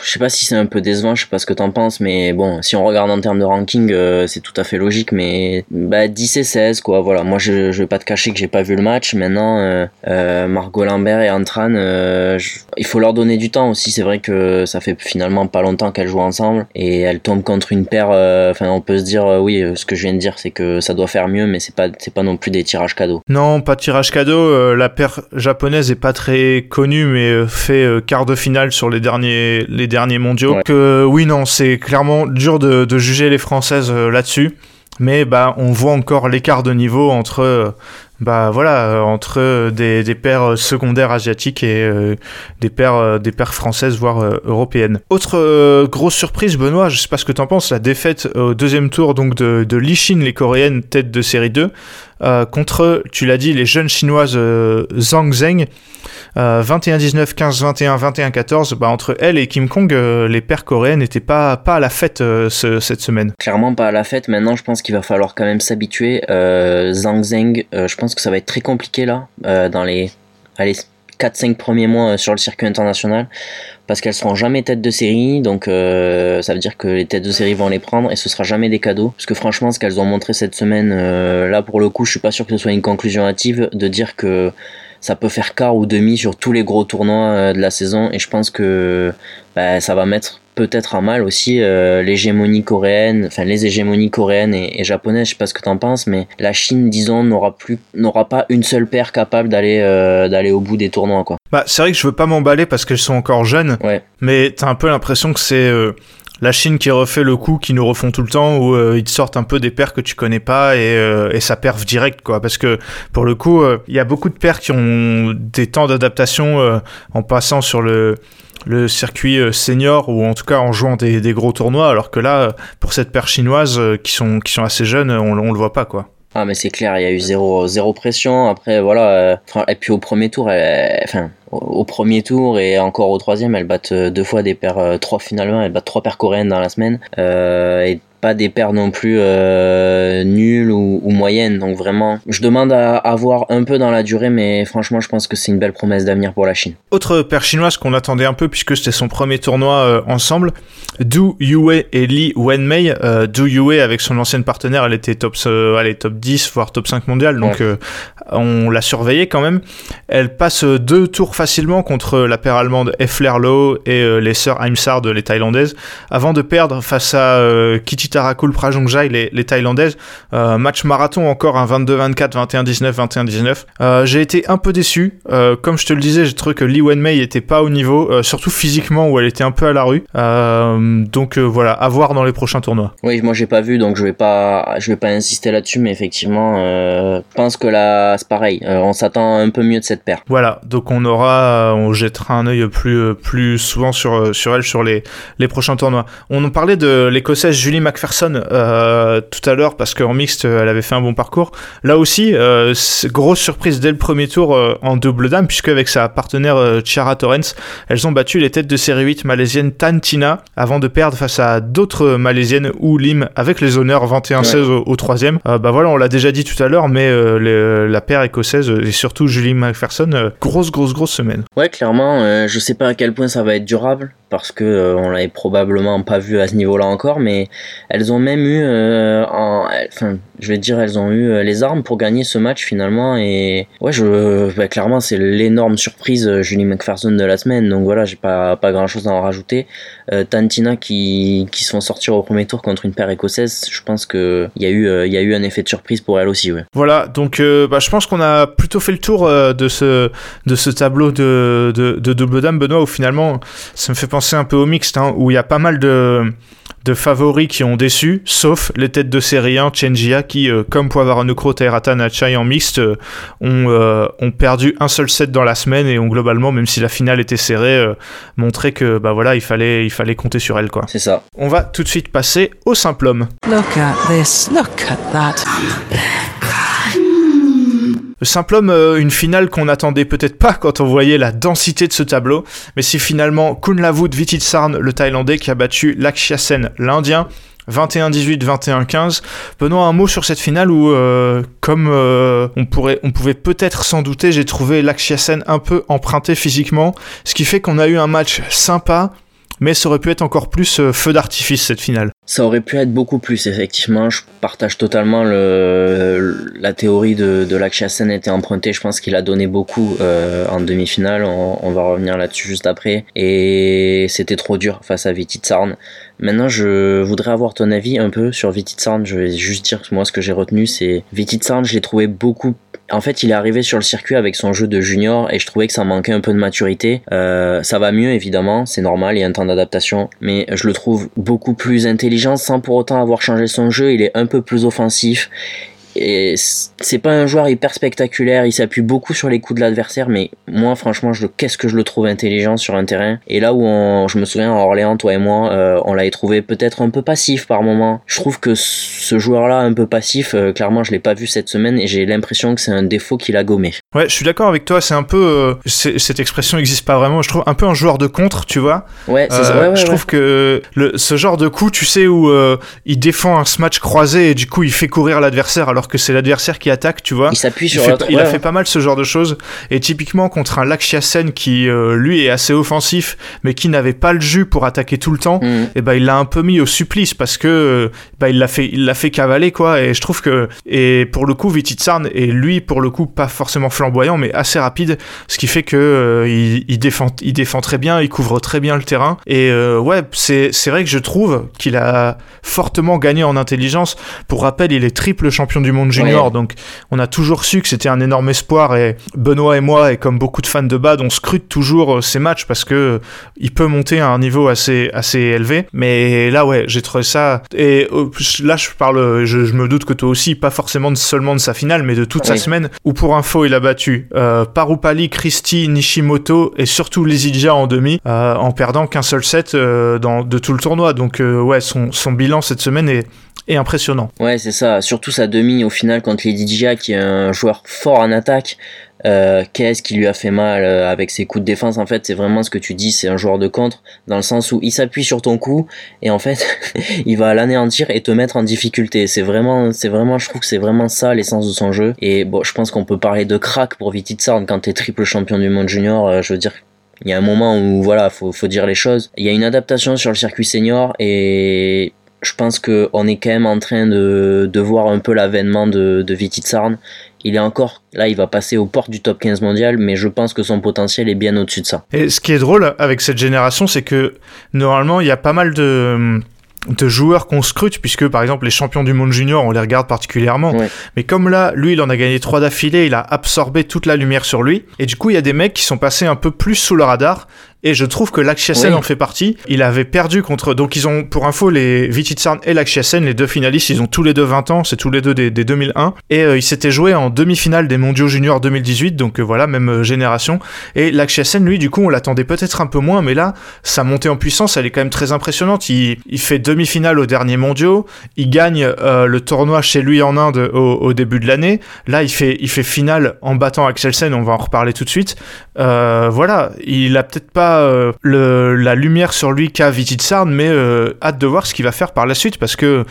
je sais pas si c'est un peu décevant, je sais pas ce que t'en penses, mais bon, si on regarde en termes de ranking, euh, c'est tout à fait logique, mais bah 10 et 16 quoi, voilà. Moi je, vais pas te cacher que j'ai pas vu le match. Maintenant, euh, euh Margot Lambert et Antran, il faut leur donner du temps aussi. C'est vrai que ça fait finalement pas longtemps qu'elles jouent ensemble et elles tombent contre une paire. Enfin, on peut se dire oui, ce que je viens de dire, c'est que ça doit faire mieux, mais c'est pas c'est pas non plus des tirages cadeaux. Non, pas de tirage cadeau. la paire japonaise est pas très connue, mais fait quart de finale sur les derniers les derniers mondiaux. Que oui, non, c'est clairement dur de, juger les Françaises euh, là-dessus. Mais bah, on voit encore l'écart de niveau entre euh, bah voilà euh, entre des, des paires secondaires asiatiques et des paires des paires françaises voire européennes. Autre grosse surprise Benoît, je sais pas ce que t'en penses, la défaite au deuxième tour donc de, de Lishin les coréennes tête de série 2 contre tu l'as dit les jeunes chinoises Zhang Zheng 21-19, 15-21, 21-14, bah, entre elle et Kim Kong, euh, les paires coréennes n'étaient pas, pas à la fête euh, cette semaine. Clairement pas à la fête. Maintenant, je pense qu'il va falloir quand même s'habituer. Euh, Zhang Zheng, je pense que ça va être très compliqué là, dans les allez, 4-5 premiers mois sur le circuit international parce qu'elles seront jamais tête de série, donc ça veut dire que les têtes de série vont les prendre et ce sera jamais des cadeaux. Parce que franchement, ce qu'elles ont montré cette semaine, là pour le coup, je suis pas sûr que ce soit une conclusion hâtive de dire que ça peut faire quart ou demi sur tous les gros tournois euh, de la saison et je pense que bah, ça va mettre peut-être à mal aussi euh, l'hégémonie coréenne, enfin les hégémonies coréennes et, japonaises, je sais pas ce que t'en penses, mais la Chine, disons, n'aura plus, n'aura pas une seule paire capable d'aller euh, d'aller au bout des tournois, quoi. Bah c'est vrai que je veux pas m'emballer parce qu'elles sont encore jeunes, ouais. mais t'as un peu l'impression que c'est la Chine qui refait le coup qui nous refont tout le temps où euh, ils te sortent un peu des paires que tu connais pas et, euh, ça perf direct quoi. Parce que pour le coup euh, il y a beaucoup de paires qui ont des temps d'adaptation en passant sur le circuit senior ou en tout cas en jouant des, des gros tournois alors que là pour cette paire chinoise qui sont qui sont assez jeunes on, on le voit pas quoi ah mais c'est clair, il y a eu zéro, zéro pression. Après voilà, et puis au premier tour, enfin au premier tour et encore au troisième, elles battent deux fois des paires, trois finalement, elles battent trois paires coréennes dans la semaine. et pas des paires non plus euh, nulles ou, moyennes. Donc vraiment, je demande à, avoir un peu dans la durée, mais franchement, je pense que c'est une belle promesse d'avenir pour la Chine. Autre paire chinoise qu'on attendait un peu puisque c'était son premier tournoi euh, ensemble, Du Yue et Li Wenmei. Euh, du Yue avec son ancienne partenaire, elle était top, euh, top 10 voire top 5 mondial, donc on l'a surveillée quand même. Elle passe deux tours facilement contre la paire allemande Efflerlo et les sœurs Heimsard, les thaïlandaises, avant de perdre face à Kichitarakul Prajongjai, les, les thaïlandaises. match marathon encore, un 22-24, 21-19, 21-19. J'ai été un peu déçu. comme je te le disais, j'ai trouvé que Lee Wenmei était pas au niveau, surtout physiquement où elle était un peu à la rue. donc voilà, à voir dans les prochains tournois. Oui, moi j'ai pas vu, donc je vais pas, je vais pas insister là-dessus, mais effectivement, je pense que là, c'est pareil. on s'attend un peu mieux de cette paire. Voilà, donc on aura, on jettera un œil plus, plus souvent sur, sur elle sur les, les prochains tournois. On en parlait de l'écossaise Julie McPherson euh, tout à l'heure parce qu'en mixte, elle avait fait un bon parcours. Là aussi, euh, grosse surprise dès le premier tour euh, en double dame, puisque avec sa partenaire Chiara Torrens, elles ont battu les têtes de série 8 malaisienne Tantina avant de perdre face à d'autres malaisiennes ou Lim avec les honneurs 21-16 au, troisième. bah voilà, on l'a déjà dit tout à l'heure, mais la paire écossaise et surtout Julie McPherson, grosse, grosse, grosse semaine. Ouais, clairement, je sais pas à quel point ça va être durable parce que euh, on l'avait probablement pas vu à ce niveau-là encore, mais elles ont même eu, euh, enfin, je vais dire, elles ont eu euh, les armes pour gagner ce match finalement. Et ouais, je, bah, clairement, c'est l'énorme surprise Julie McPherson de la semaine. Donc voilà, j'ai pas pas grand-chose à en rajouter. Tantina qui qui se font sortir au premier tour contre une paire écossaise, je pense que il y a eu il y a eu un effet de surprise pour elle aussi. Voilà, donc bah, je pense qu'on a plutôt fait le tour de ce de ce tableau de de, de double dame Benoît où finalement ça me fait penser un peu au mixte, hein, où il y a pas mal de, de favoris qui ont déçu, sauf les têtes de série 1, Chenjia, qui, euh, comme Poivaranukro, Terata, Nachai en mixte, euh, ont, euh, ont, perdu un seul set dans la semaine et ont globalement, même si la finale était serrée, montré que bah voilà, il fallait, il fallait compter sur elle. quoi. C'est ça. On va tout de suite passer au simple homme. Look at this, look at that. Simple homme, euh, une finale qu'on n'attendait peut-être pas quand on voyait la densité de ce tableau, mais c'est finalement Kunlavut Vititsarn, le Thaïlandais, qui a battu Lakshya Sen, l'Indien. 21-18, 21-15. Benoît, un mot sur cette finale où, euh, comme euh, on, pourrait, on pouvait peut-être s'en douter, j'ai trouvé Lakshya Sen un peu emprunté physiquement, ce qui fait qu'on a eu un match sympa, mais ça aurait pu être encore plus feu d'artifice cette finale. Ça aurait pu être beaucoup plus, effectivement. Je partage totalement le, la théorie de, de Sen était emprunté. Je pense qu'il a donné beaucoup euh, en demi-finale. On, va revenir là-dessus juste après. Et c'était trop dur face à Vititsarn. Maintenant, je voudrais avoir ton avis un peu sur Vititsarn. Je vais juste dire moi, ce que j'ai retenu, c'est Vititsarn, je l'ai trouvé beaucoup en fait, il est arrivé sur le circuit avec son jeu de junior et je trouvais que ça manquait un peu de maturité. Euh, ça va mieux évidemment, c'est normal, il y a un temps d'adaptation, mais je le trouve beaucoup plus intelligent sans pour autant avoir changé son jeu. Il est un peu plus offensif et c'est pas un joueur hyper spectaculaire, il s'appuie beaucoup sur les coups de l'adversaire, mais moi franchement, je, qu'est-ce que je le trouve intelligent sur un terrain? Et là où je me souviens à Orléans, toi et moi, euh, on l'avait trouvé peut-être un peu passif par moment. Je trouve que ce joueur-là, un peu passif, euh, clairement, je l'ai pas vu cette semaine et j'ai l'impression que c'est un défaut qu'il a gommé. Ouais, je suis d'accord avec toi, c'est un peu, euh, cette expression n'existe pas vraiment, je trouve un peu un joueur de contre, tu vois. Ouais, c'est ça. je trouve que le, ce genre de coup, tu sais, où il défend un smash croisé et du coup il fait courir l'adversaire alors que c'est l'adversaire qui attaque, tu vois. Il s'appuie sur il, il a fait pas mal ce genre de choses. Et typiquement contre un Lakshya Sen qui, euh, lui, est assez offensif, mais qui n'avait pas le jus pour attaquer tout le temps, mm. et eh ben il l'a un peu mis au supplice parce que bah, il l'a fait, il l'a fait cavaler, quoi. Et je trouve que, et pour le coup, Vititsarn est lui, pour le coup, pas forcément flamboyant, mais assez rapide, ce qui fait que euh, il, défend, il défend très bien, il couvre très bien le terrain. Et euh, ouais, c'est, c'est vrai que je trouve qu'il a fortement gagné en intelligence. Pour rappel, il est triple champion du monde junior, donc on a toujours su que c'était un énorme espoir. Et Benoît et moi, et comme beaucoup de fans de BAD, on scrute toujours euh, ces matchs parce que euh, il peut monter à un niveau assez, assez élevé. Mais là, ouais, j'ai trouvé ça. Et euh, là, je parle, je, me doute que toi aussi, pas forcément seulement de sa finale, mais de toute sa semaine, où pour info, il a battu Parupali, Christie, Nishimoto et surtout Lizidja en demi, en perdant qu'un seul set dans, de tout le tournoi. Donc, ouais, son, son bilan cette semaine est et impressionnant. Ouais, c'est ça. Surtout sa demi au final contre Lady Dia, qui est un joueur fort en attaque. Euh, qu'est-ce qui lui a fait mal euh, avec ses coups de défense en fait c'est vraiment ce que tu dis c'est un joueur de contre dans le sens où il s'appuie sur ton coup et en fait il va l'anéantir et te mettre en difficulté c'est vraiment c'est vraiment je trouve que c'est vraiment ça l'essence de son jeu et bon je pense qu'on peut parler de crack pour Vititsarn quand t'es triple champion du monde junior euh, je veux dire il y a un moment où voilà faut, faut dire les choses il y a une adaptation sur le circuit senior et je pense qu'on est quand même en train de, de voir un peu l'avènement de, de Vititsarn. Il est encore, là, il va passer aux portes du top 15 mondial, mais je pense que son potentiel est bien au-dessus de ça. Et ce qui est drôle avec cette génération, c'est que normalement, il y a pas mal de de joueurs qu'on scrute, puisque par exemple les champions du monde junior, on les regarde particulièrement. Mais comme là, lui, il en a gagné trois d'affilée, il a absorbé toute la lumière sur lui. Et du coup, il y a des mecs qui sont passés un peu plus sous le radar. Et je trouve que Lakshasen en fait partie. Il avait perdu contre. Donc, ils ont, pour info, les Vititsarn et Lakshasen, les deux finalistes, ils ont tous les deux 20 ans, c'est tous les deux des, 2001. Et euh, ils s'étaient joués en demi-finale des mondiaux juniors 2018, donc euh, voilà, même euh, génération. Et Lakshasen, lui, du coup, on l'attendait peut-être un peu moins, mais là, sa montée en puissance, elle est quand même très impressionnante. Il, il fait demi-finale au dernier mondiaux, il gagne le tournoi chez lui en Inde au, début de l'année. Là, il fait, il fait finale en battant Axelsen, on va en reparler tout de suite. voilà, il a peut-être pas euh, la lumière sur lui qu'a Vititsarn, mais euh, hâte de voir ce qu'il va faire par la suite parce que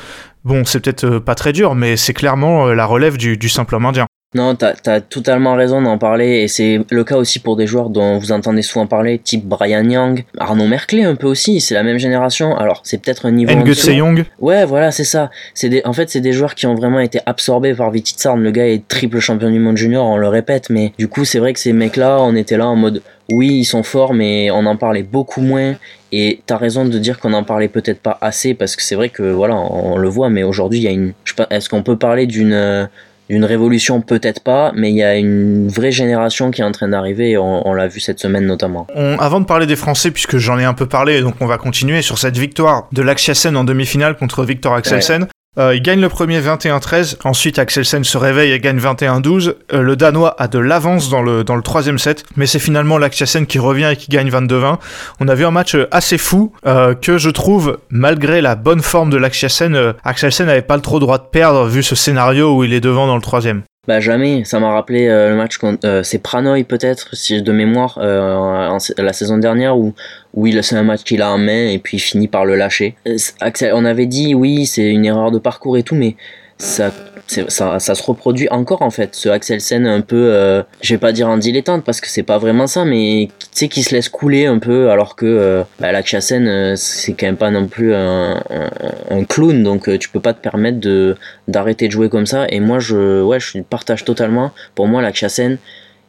bon, c'est peut-être euh, pas très dur, mais c'est clairement la relève du, du simple homme indien. Non, t'as as totalement raison d'en parler, et c'est le cas aussi pour des joueurs dont vous entendez souvent parler, type Brian Young, Arnaud Merclé un peu aussi, c'est la même génération. Alors c'est peut-être un niveau. Ngetse Young. Ouais, voilà, c'est ça. C'est des, en fait, c'est des joueurs qui ont vraiment été absorbés par Vititsarn. Le gars est triple champion du monde junior, on le répète, mais du coup, c'est vrai que ces mecs-là, on était là en mode, oui, ils sont forts, mais on en parlait beaucoup moins. Et t'as raison de dire qu'on en parlait peut-être pas assez parce que c'est vrai que voilà, on, le voit, mais aujourd'hui il y a une. Est-ce qu'on peut parler d'une d'une révolution peut-être pas, mais il y a une vraie génération qui est en train d'arriver et on, l'a vu cette semaine notamment. avant de parler des Français, puisque j'en ai un peu parlé, donc on va continuer sur cette victoire de Laxiasen en demi-finale contre Victor Axelsen. Euh, il gagne le premier 21-13. Ensuite, Axelsen se réveille et gagne 21-12. Euh, le Danois a de l'avance dans le, dans le troisième set, mais c'est finalement l'Axiasen qui revient et qui gagne 22-20. On a vu un match euh, assez fou que je trouve, malgré la bonne forme de l'Axiasen, Axelsen n'avait pas le trop droit de perdre vu ce scénario où il est devant dans le troisième. Bah jamais, ça m'a rappelé euh, le match contre euh, c'est Pranoy peut-être si de mémoire euh, la saison dernière où où il c'est un match qu'il a en main et puis il finit par le lâcher. on avait dit oui, c'est une erreur de parcours et tout mais ça, ça, ça, se reproduit encore en fait. Ce Axel Sen un peu, euh, je vais pas dire en dilettante parce que c'est pas vraiment ça, mais tu sais qui se laisse couler un peu alors que euh, bah, euh, c'est quand même pas non plus un, un, clown donc euh, tu peux pas te permettre de d'arrêter de jouer comme ça. Et moi je, ouais, je partage totalement. Pour moi la Chasen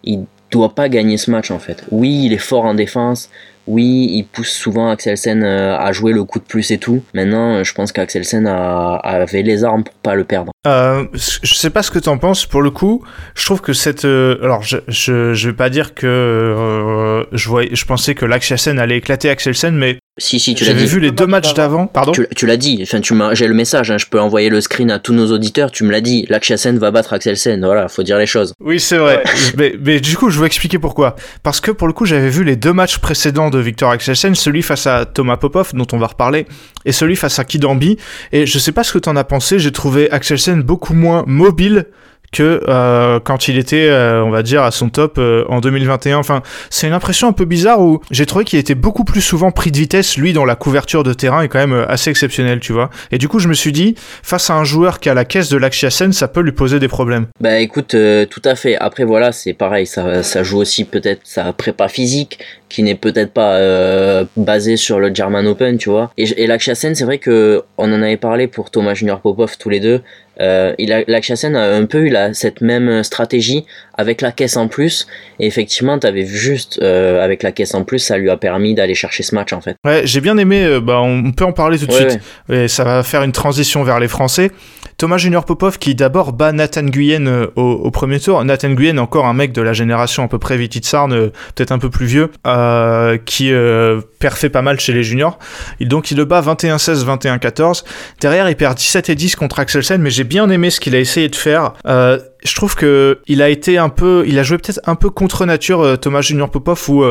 il doit pas gagner ce match en fait. Oui, il est fort en défense oui, il pousse souvent Axelsen euh, à jouer le coup de plus et tout. Maintenant, je pense qu'Axelsen avait les armes pour pas le perdre. Euh, je sais pas ce que t'en penses. Pour le coup, je trouve que cette, euh, alors je, je, je vais pas dire que euh, je voyais, je pensais que Laxiasen allait éclater Axelsen, mais si, si, tu l'as dit. J'avais vu les deux matchs d'avant, pardon. Tu, l'as dit, enfin, tu m'as, j'ai le message, hein, je peux envoyer le screen à tous nos auditeurs, tu me l'as dit, Lakshasen va battre Axelsen, voilà, faut dire les choses. Oui, c'est vrai. mais, mais, du coup, je vais expliquer pourquoi. Parce que pour le coup, j'avais vu les deux matchs précédents Victor Axelsen, celui face à Thomas Popov, dont on va reparler, et celui face à Kidambi. Et je sais pas ce que t'en as pensé, j'ai trouvé Axelsen beaucoup moins mobile que euh, quand il était, euh, on va dire, à son top euh, en 2021. Enfin, c'est une impression un peu bizarre où j'ai trouvé qu'il était beaucoup plus souvent pris de vitesse. Lui, dans la couverture de terrain, est quand même assez exceptionnel, tu vois. Et du coup, je me suis dit, face à un joueur qui a la caisse de l'Axiasen, ça peut lui poser des problèmes. Bah écoute, tout à fait. Après, voilà, c'est pareil, ça, ça joue aussi peut-être sa prépa physique qui n'est peut-être pas euh, basé sur le German Open, tu vois. Et, et c'est vrai que on en avait parlé pour Thomas Junior Popov tous les deux. Euh, il a, a un peu eu la, cette même stratégie avec la caisse en plus. Et effectivement, t'avais vu juste euh, avec la caisse en plus, ça lui a permis d'aller chercher ce match en fait. Ouais, j'ai bien aimé. Euh, bah, on peut en parler tout de suite. Et ça va faire une transition vers les Français. Thomas Junior Popov qui d'abord bat Nathan Guyen euh, au, premier tour. Nathan Guyen, encore un mec de la génération à peu près Vititsarn, euh, peut-être un peu plus vieux, euh, qui euh, fait pas mal chez les juniors. Donc il le bat 21-16, 21-14. Derrière, il perd 17 et 10 contre Axelsen, mais j'ai bien aimé ce qu'il a essayé de faire. je trouve que il a été un peu, il a joué peut-être un peu contre nature Thomas Junior Popov où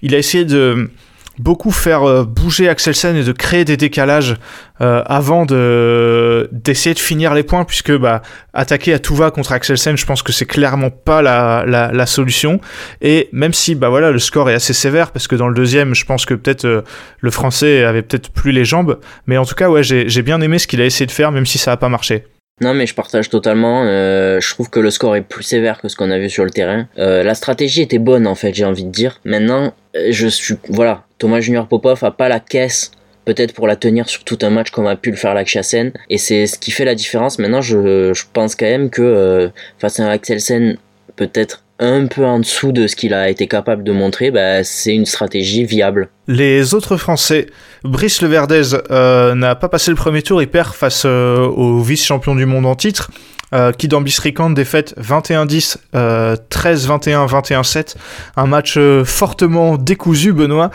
il a essayé de beaucoup faire euh, bouger Axelsen et de créer des décalages euh, avant de d'essayer de finir les points puisque bah attaquer à tout va contre Axelsen je pense que c'est clairement pas la, la, solution. Et même si bah voilà le score est assez sévère parce que dans le deuxième je pense que peut-être euh, le français avait peut-être plus les jambes. Mais en tout cas ouais j'ai bien aimé ce qu'il a essayé de faire même si ça a pas marché non mais je partage totalement. Euh, je trouve que le score est plus sévère que ce qu'on a vu sur le terrain. Euh, la stratégie était bonne en fait, j'ai envie de dire. Maintenant, euh, je suis voilà, Thomas Junior Popov a pas la caisse peut-être pour la tenir sur tout un match comme a pu le faire Lakshya Et c'est ce qui fait la différence. Maintenant, je, je pense quand même que face à un Axel Sen peut-être un peu en dessous de ce qu'il a été capable de montrer, bah, c'est une stratégie viable. Les autres Français, Brice Leverdez euh, n'a pas passé le premier tour, il perd face euh, au vice-champion du monde en titre. Euh, Kidambi Srikant défaite 21-10, 13-21, 21-7. Un match euh, fortement décousu, Benoît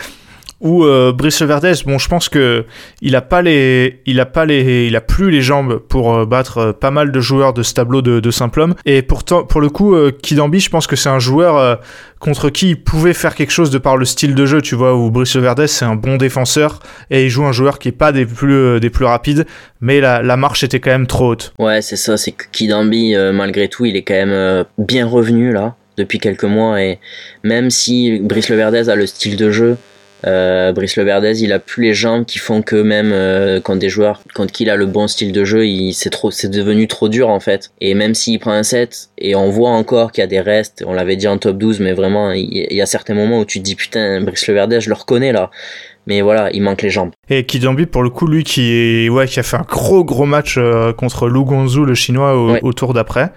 où euh, Brice Verdez, bon, je pense que il a pas les, il a pas les, il a plus les jambes pour euh, battre euh, pas mal de joueurs de ce tableau de, de simple homme. Et pourtant, pour le coup, euh, Kidambi, je pense que c'est un joueur contre qui il pouvait faire quelque chose de par le style de jeu, tu vois, où Brice Verdez c'est un bon défenseur et il joue un joueur qui est pas des plus, des plus rapides, mais la, la marche était quand même trop haute. Ouais, c'est ça, c'est que Kidambi, malgré tout, il est quand même bien revenu là depuis quelques mois et même si Brice Leverdez a le style de jeu euh, Brice Leverdez, il a plus les jambes qui font que même euh, quand des joueurs, quand il a le bon style de jeu, il c'est trop, c'est devenu trop dur en fait. Et même s'il prend un set, et on voit encore qu'il y a des restes, on l'avait dit en top 12, mais vraiment, il, y a certains moments où tu te dis putain, Brice Leverdez, je le reconnais là. Mais voilà, il manque les jambes. Et Kidambi, pour le coup, lui qui, est, ouais, qui a fait un gros gros match euh, contre Lu Guangzhou, le chinois, au, Ouais. au tour d'après.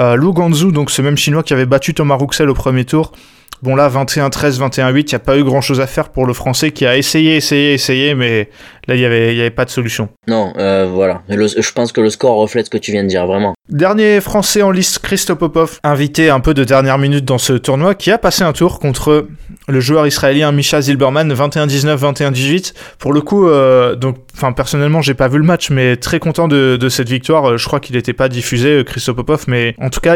Euh, Lu Guangzhou, donc ce même chinois qui avait battu Thomas Rouxel au premier tour. Bon là, 21-13, 21-8, il n'y a pas eu grand chose à faire pour le français qui a essayé, essayé, essayé, mais là, il n'y avait, y avait pas de solution. Non, euh, voilà. Le- je pense que le score reflète ce que tu viens de dire, vraiment. Dernier français en liste, Christo Popov, invité un peu de dernière minute dans ce tournoi, qui a passé un tour contre le joueur israélien Misha Zilberman, 21-19, 21-18. Pour le coup, euh, donc, enfin personnellement, j'ai pas vu le match, mais très content de, cette victoire. Euh, Je crois qu'il n'était pas diffusé, euh, Christo Popov, mais en tout cas,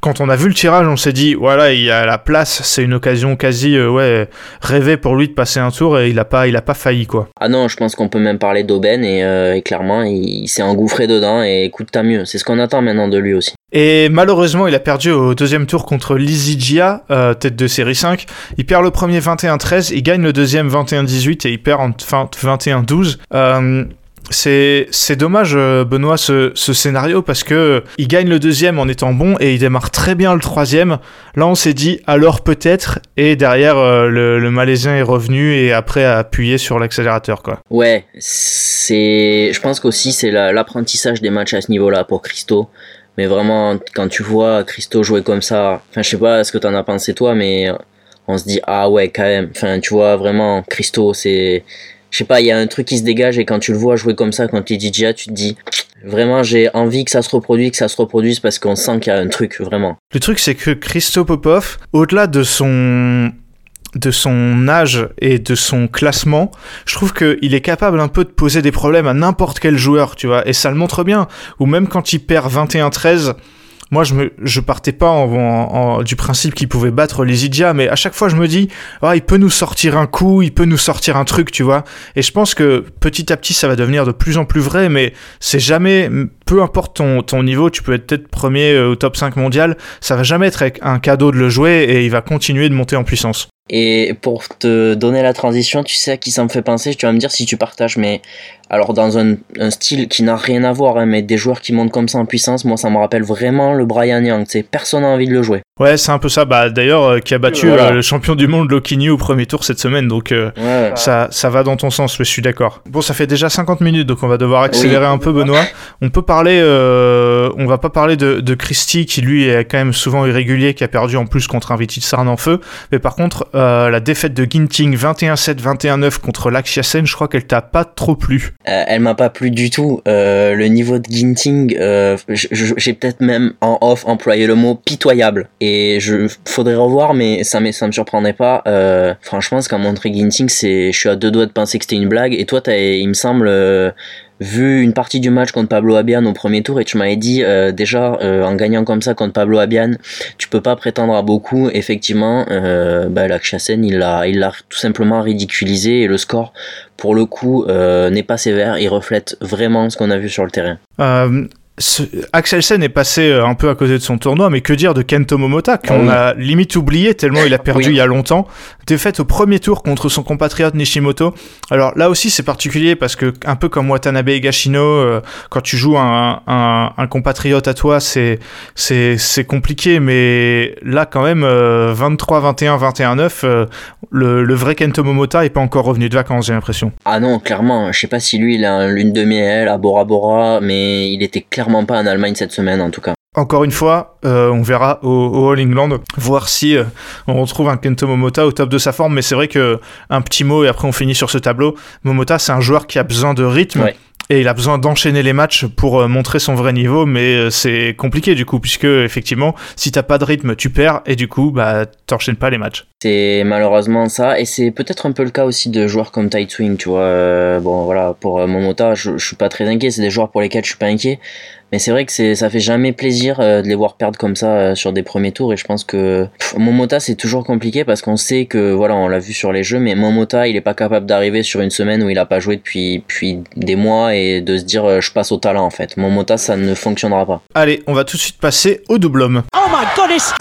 quand on a vu le tirage, on s'est dit, voilà, il y a la place, c'est une occasion quasi, euh, ouais, rêvée pour lui de passer un tour, et il a pas, il a pas failli quoi. Ah non, je pense qu'on peut même parler d'aubaine et, clairement, il, s'est engouffré dedans et écoute, t'as mieux. C'est ce qu'on attend maintenant de lui aussi. Et malheureusement, il a perdu au deuxième tour contre Lizigia, euh, tête de série 5. Il perd le premier 21-13, il gagne le deuxième 21-18 et il perd en fin 21-12. Euh, c'est c'est dommage, euh, Benoît, ce, ce scénario, parce que il gagne le deuxième en étant bon et il démarre très bien le troisième. Là, on s'est dit, alors peut-être, et derrière, euh, le, le Malaisien est revenu et après a appuyé sur l'accélérateur, quoi. Ouais, c'est. Je pense qu'aussi c'est la- l'apprentissage des matchs à ce niveau-là pour Christo. Mais vraiment, quand tu vois Christo jouer comme ça, enfin, je sais pas ce que t'en as pensé toi, mais on se dit ah ouais quand même. Enfin, tu vois vraiment Christo, c'est. Je sais pas, il y a un truc qui se dégage et quand tu le vois jouer comme ça, quand tu es DJ, tu te dis vraiment j'ai envie que ça se reproduise, que ça se reproduise parce qu'on sent qu'il y a un truc vraiment. Le truc, c'est que Christo Popov, au-delà de son de son âge et de son classement, je trouve qu'il est capable un peu de poser des problèmes à n'importe quel joueur, tu vois, et ça le montre bien. Ou même quand il perd 21-13, moi je me partais pas en, en- du principe qu'il pouvait battre les Idja, mais à chaque fois je me dis ah il peut nous sortir un coup, il peut nous sortir un truc, tu vois. Et je pense que petit à petit ça va devenir de plus en plus vrai, mais c'est jamais peu importe ton, ton niveau, tu peux être peut-être premier euh, au top 5 mondial, ça va jamais être un cadeau de le jouer et il va continuer de monter en puissance. Et pour te donner la transition, tu sais à qui ça me fait penser, tu vas me dire si tu partages, mais alors dans un, un style qui n'a rien à voir, hein, mais des joueurs qui montent comme ça en puissance, moi ça me rappelle vraiment le Brian Young, tu sais, personne n'a envie de le jouer. Ouais, c'est un peu ça. Bah d'ailleurs, euh, qui a battu Voilà. euh, le champion du monde Lokini au premier tour cette semaine, donc euh, Ouais, ça, ça va dans ton sens, je suis d'accord. Bon, ça fait déjà 50 minutes, donc on va devoir accélérer un peu, Benoît. On peut parler, on va pas parler de, de Christie, qui lui est quand même souvent irrégulier, qui a perdu en plus contre un Vitit Sarn en feu. Mais par contre, la défaite de Ginting 21-7, 21-9 contre Lakshiasen, je crois qu'elle t'a pas trop plu. Elle m'a pas plu du tout. Le niveau de Ginting, j'ai peut-être même en off employé le mot pitoyable. Et je faudrait revoir, mais ça, me- ça me surprendrait pas. Euh, franchement, ce qu'a montré Ginting, c'est, je suis à deux doigts de penser que c'était une blague. Et toi, t'as, il me semble, euh, vu une partie du match contre Pablo Abian au premier tour, et tu m'avais dit euh, déjà en gagnant comme ça contre Pablo Abian, tu peux pas prétendre à beaucoup. Effectivement, euh, bah, Lakshasen, il l'a, il l'a tout simplement ridiculisé et le score pour le coup, n'est pas sévère. Il reflète vraiment ce qu'on a vu sur le terrain. Euh, Axelsen est passé un peu à côté de son tournoi, mais que dire de Kento Momota, qu'on a limite oublié tellement il a perdu il y a longtemps. Défaite au premier tour contre son compatriote Nishimoto. Alors là aussi, c'est particulier parce que, un peu comme Watanabe Higashino, quand tu joues un, un, un compatriote à toi, c'est compliqué, mais là, quand même, 23-21, 21-9, le, le vrai Kento Momota est pas encore revenu de vacances, j'ai l'impression. Ah non, clairement. Je sais pas si lui, il a lune de miel à Bora Bora, mais il était clairement pas en Allemagne cette semaine, en tout cas. Encore une fois, euh, on verra au, All England, voir si euh, on retrouve un Kento Momota au top de sa forme. Mais c'est vrai que un petit mot et après on finit sur ce tableau. Momota, c'est un joueur qui a besoin de rythme et il a besoin d'enchaîner les matchs pour euh, montrer son vrai niveau, mais c'est compliqué du coup, puisque effectivement, si t'as pas de rythme, tu perds, et du coup, bah, t'enchaînes pas les matchs. C'est malheureusement ça, et c'est peut-être un peu le cas aussi de joueurs comme Tight Swing, tu vois. Bon, voilà, pour Momota, je, je suis pas très inquiet, c'est des joueurs pour lesquels je suis pas inquiet. Mais c'est vrai que c'est, ça fait jamais plaisir euh, de les voir perdre comme ça euh, sur des premiers tours. Et je pense que Momota c'est toujours compliqué parce qu'on sait que voilà, on l'a vu sur les jeux, mais Momota il est pas capable d'arriver sur une semaine où il a pas joué depuis, depuis des mois et de se dire euh, je passe au talent en fait. Momota ça ne fonctionnera pas. Allez, on va tout de suite passer au double homme. Oh my goodness!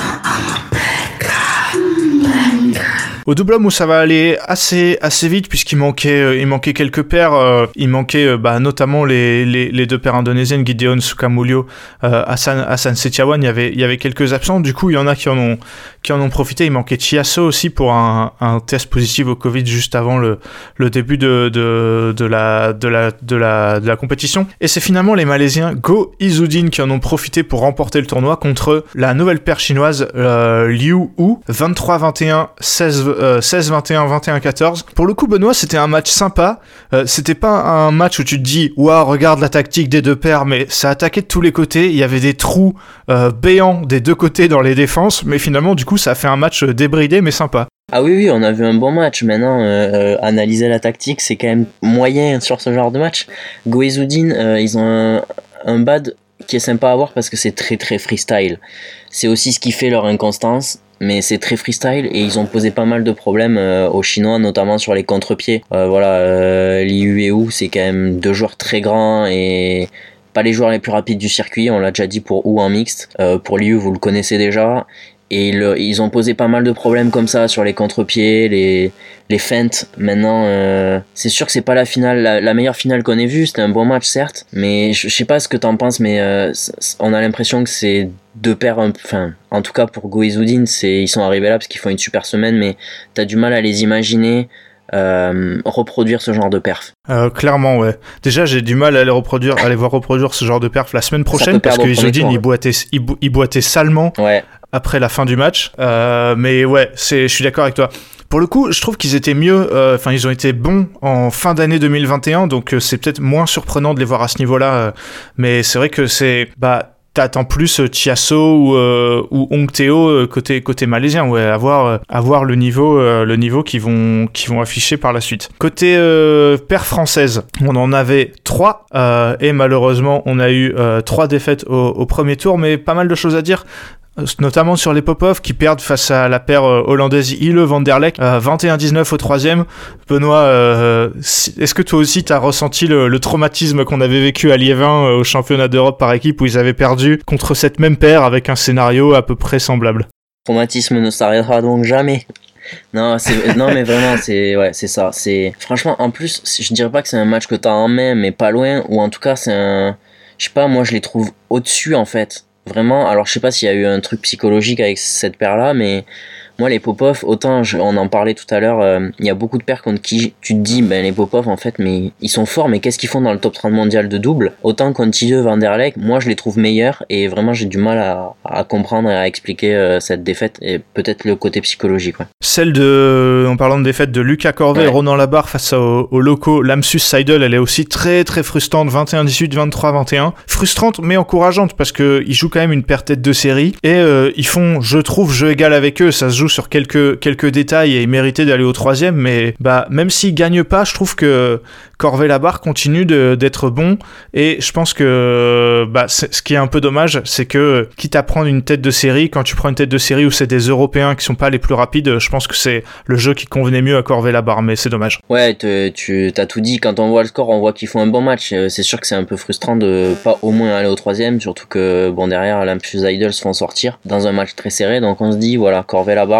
Au double homme où ça va aller assez assez vite puisqu'il manquait euh, il manquait quelques paires, euh, il manquait euh, bah, notamment les, les, deux paires indonésiennes Gideon Sukamulio, Hassan Hassan Setiawan, il y avait y avait quelques absents. Du coup, il y en a qui en ont qui en ont profité. Il manquait Chiasso aussi pour un, test positif au Covid juste avant le, le début de, de, la, de, la, de, la, de la compétition. Et c'est finalement les Malaisiens Go Izudin qui en ont profité pour remporter le tournoi contre la nouvelle paire chinoise Liu Wu 23-21, 16 16-21, 21-14. Pour le coup, Benoît, c'était un match sympa. Euh, c'était pas un match où tu te dis, waouh, regarde la tactique des deux paires, mais ça attaquait de tous les côtés. Il y avait des trous euh, béants des deux côtés dans les défenses, mais finalement, du coup, ça a fait un match débridé mais sympa. Ah oui, oui, on a vu un bon match. Maintenant, euh, analyser la tactique, c'est quand même moyen sur ce genre de match. Goezoudin, ils ont un, un bad qui est sympa à voir parce que c'est très très freestyle. C'est aussi ce qui fait leur inconstance mais c'est très freestyle et ils ont posé pas mal de problèmes euh, aux Chinois, notamment sur les contre-pieds. Euh, voilà, Liu et Wu, c'est quand même deux joueurs très grands et pas les joueurs les plus rapides du circuit, on l'a déjà dit pour Wu en mixte. Euh, pour Liu, vous le connaissez déjà. Et ils ont posé pas mal de problèmes comme ça sur les contre-pieds, les, les feintes. Maintenant, euh, c'est sûr que c'est pas la finale, la, meilleure finale qu'on ait vue. C'était un bon match, certes. Mais je, sais pas ce que t'en penses, mais euh, on a l'impression que c'est deux paires. Enfin, en tout cas pour Goizoudine, c'est ils sont arrivés là parce qu'ils font une super semaine, mais t'as du mal à les imaginer. Euh, reproduire ce genre de perf. Euh, clairement, ouais. Déjà, j'ai du mal à les reproduire, à les voir reproduire ce genre de perf la semaine prochaine parce que Isoudine, il boitait, il, boitait salement ouais. après la fin du match. Euh, mais ouais, c'est, je suis d'accord avec toi. Pour le coup, je trouve qu'ils étaient mieux, euh, enfin ils ont été bons en fin d'année 2021, donc euh, c'est peut-être moins surprenant de les voir à ce niveau-là. Euh, mais c'est vrai que c'est, bah, t'attends plus Chiasso ou, euh, ou Teo côté côté malaisien. Ouais avoir avoir le niveau le niveau qu'ils vont vont afficher par la suite. Côté paire française on en avait trois et malheureusement on a eu trois défaites au, premier tour mais pas mal de choses à dire notamment sur les Popov qui perdent face à la paire euh, hollandaise Ile van der Leck 21-19 euh, au troisième. Benoît, euh, est-ce que toi aussi tu as ressenti le, traumatisme qu'on avait vécu à Liévin au championnat d'Europe par équipe où ils avaient perdu contre cette même paire avec un scénario à peu près semblable? Traumatisme ne s'arrêtera donc jamais. Non, non mais vraiment c'est ouais, c'est ça, c'est franchement en plus, je dirais pas que c'est un match que tu as en main mais pas loin ou en tout cas c'est un je sais pas, moi je les trouve au-dessus en fait Vraiment, alors je sais pas s'il y a eu un truc psychologique avec cette paire-là, mais moi les Popov, autant on en parlait tout à l'heure, euh, il y a beaucoup de paires contre qui tu te dis, ben les Popov en fait, mais ils sont forts, mais qu'est-ce qu'ils font dans le top 30 mondial de double? Autant Contilleux, Van der Leck, moi je les trouve meilleurs et vraiment j'ai du mal à, à, comprendre et à expliquer euh, cette défaite et peut-être le côté psychologique. Celle de, en parlant de défaite de Lucas Corvet et Ronan Labarre face aux, locaux, Lamsus Seidel, elle est aussi très très frustrante, 21-18, 23-21. Frustrante mais encourageante parce que ils jouent quand même une paire tête de série et euh, ils font, je trouve, jeu égal avec eux, ça se joue sur quelques, quelques détails et méritait d'aller au troisième, mais bah, même s'il gagne pas, je trouve que Corvée-Labarre continue d'être bon et je pense que bah, ce qui est un peu dommage, c'est que quitte à prendre une tête de série, quand tu prends une tête de série où c'est des Européens qui sont pas les plus rapides, je pense que c'est le jeu qui convenait mieux à Corvée-Labarre, mais c'est dommage. Ouais, tu as tout dit. Quand on voit le score, on voit qu'ils font un bon match. Euh, c'est sûr que c'est un peu frustrant de pas au moins aller au troisième, surtout que bon derrière l'Impus Idols font sortir dans un match très serré. Donc on se dit voilà,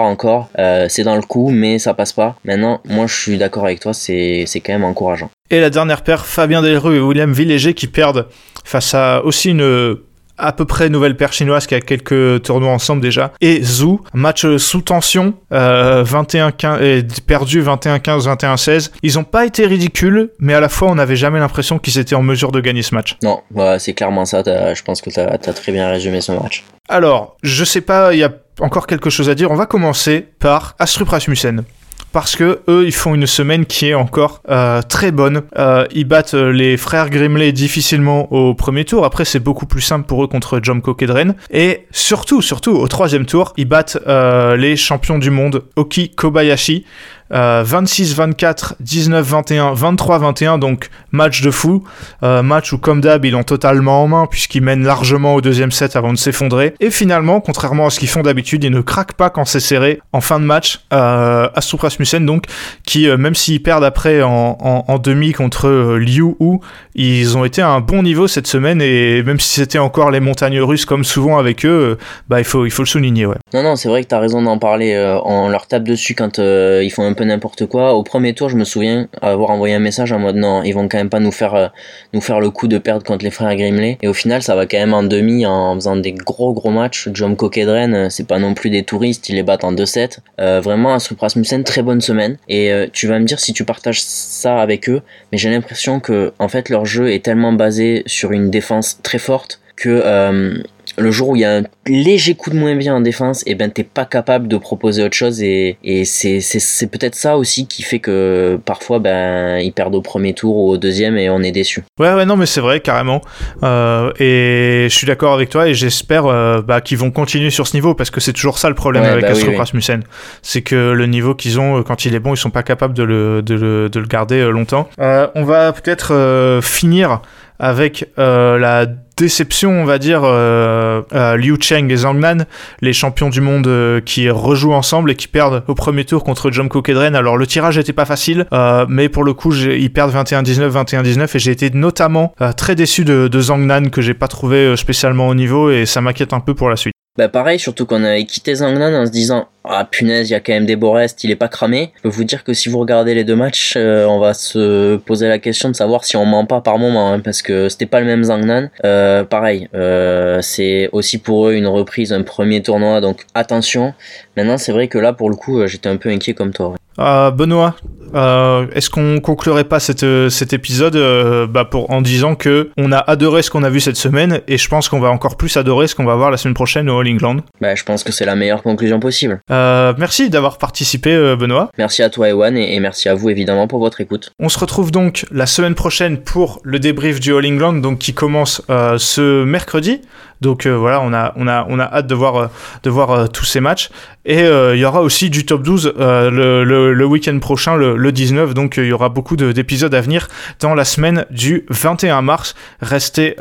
Encore, euh, c'est dans le coup, mais ça passe pas. Maintenant, moi je suis d'accord avec toi, c'est quand même encourageant. Et la dernière paire, Fabien Delrue et William Villéger qui perdent face à aussi une à peu près nouvelle paire chinoise qui a quelques tournois ensemble déjà. Et Zhu, match sous tension, euh, 21 15, perdu 21-15, 21-16. Ils n'ont pas été ridicules, mais à la fois on n'avait jamais l'impression qu'ils étaient en mesure de gagner ce match. Non, bah, c'est clairement ça. Je pense que tu as, très bien résumé ce match. Alors, je sais pas, il y a encore quelque chose à dire. On va commencer par Astrup Rasmussen parce que eux ils font une semaine qui est encore euh, très bonne. Euh, ils battent euh, les frères Grimley difficilement au premier tour. Après c'est beaucoup plus simple pour eux contre Jomko Kedren. Et surtout, surtout au troisième tour, ils battent les champions du monde Oki Kobayashi. 26-24, 19-21, 23-21, donc match de fou. Euh, match où, comme d'hab, ils l'ont totalement en main puisqu'ils mènent largement au deuxième set avant de s'effondrer. Et finalement, contrairement à ce qu'ils font d'habitude, ils ne craquent pas quand c'est serré en fin de match. Euh, Astrup Rasmussen, donc, qui, euh, même s'ils perdent après en, en, demi contre euh, Liu Hu, ils ont été à un bon niveau cette semaine et même si c'était encore les montagnes russes comme souvent avec eux, bah, il, faut, il faut le souligner. Ouais. Non, non, c'est vrai que tu as raison d'en parler. on leur tape dessus quand ils font un n'importe quoi. Au premier tour, je me souviens avoir envoyé un message en mode non, ils vont quand même pas nous faire, euh, nous faire le coup de perdre contre les frères Grimley. Et au final, ça va quand même en demi en faisant des gros gros matchs. John Coquedren, euh, c'est pas non plus des touristes, ils les battent en 2-7. Euh, vraiment, un Rasmussen, très bonne semaine. Et tu vas me dire si tu partages ça avec eux, mais j'ai l'impression que en fait leur jeu est tellement basé sur une défense très forte que le jour où il y a un léger coup de moins bien en défense, et eh ben t'es pas capable de proposer autre chose et, et c'est, c'est, peut-être ça aussi qui fait que parfois ben ils perdent au premier tour ou au deuxième et on est déçu. Ouais ouais non mais c'est vrai carrément euh, et je suis d'accord avec toi et j'espère euh, bah, qu'ils vont continuer sur ce niveau parce que c'est toujours ça le problème avec bah, Rasmussen, c'est que le niveau qu'ils ont euh, quand il est bon ils sont pas capables de le, de le, de le garder longtemps. on va peut-être finir avec la déception, on va dire, euh, euh, Liu Cheng et Zhang Nan, les champions du monde euh, qui rejouent ensemble et qui perdent au premier tour contre Jomko Kedren. Alors le tirage n'était pas facile, mais pour le coup, ils perdent 21-19, 21-19 et j'ai été notamment très déçu de, de Zhang Nan que j'ai pas trouvé spécialement au niveau et ça m'inquiète un peu pour la suite. Bah pareil, surtout qu'on avait quitté Zangnan en se disant ah punaise, il y a quand même des beaux restes, il est pas cramé. Je peux vous dire que si vous regardez les deux matchs, euh, on va se poser la question de savoir si on ment pas par moment, hein, parce que c'était pas le même Zangnan. Euh, pareil, euh, c'est aussi pour eux une reprise, un premier tournoi, donc attention. Maintenant, c'est vrai que là, pour le coup, j'étais un peu inquiet comme toi. Benoît, euh, est-ce qu'on conclurait pas cet épisode bah, pour, en disant que on a adoré ce qu'on a vu cette semaine et je pense qu'on va encore plus adorer ce qu'on va voir la semaine prochaine au All England? Bah, Je pense que c'est la meilleure conclusion possible. Euh, merci d'avoir participé Benoît. Merci à toi Ewan et, et, merci à vous évidemment pour votre écoute. On se retrouve donc la semaine prochaine pour le débrief du All England donc, qui commence ce mercredi. Donc euh, voilà, on a, on, a, on a hâte de voir, euh, de voir euh, tous ces matchs. Et il y aura aussi du top 12 le, le, week-end prochain, le, 19. Donc il y aura beaucoup d'épisodes à venir dans la semaine du 21 mars. Restez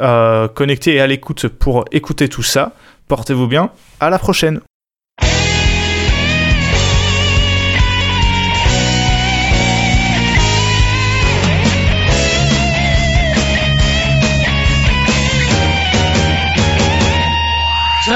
connectés et à l'écoute pour écouter tout ça. Portez-vous bien. À la prochaine.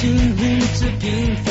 心一直平凡。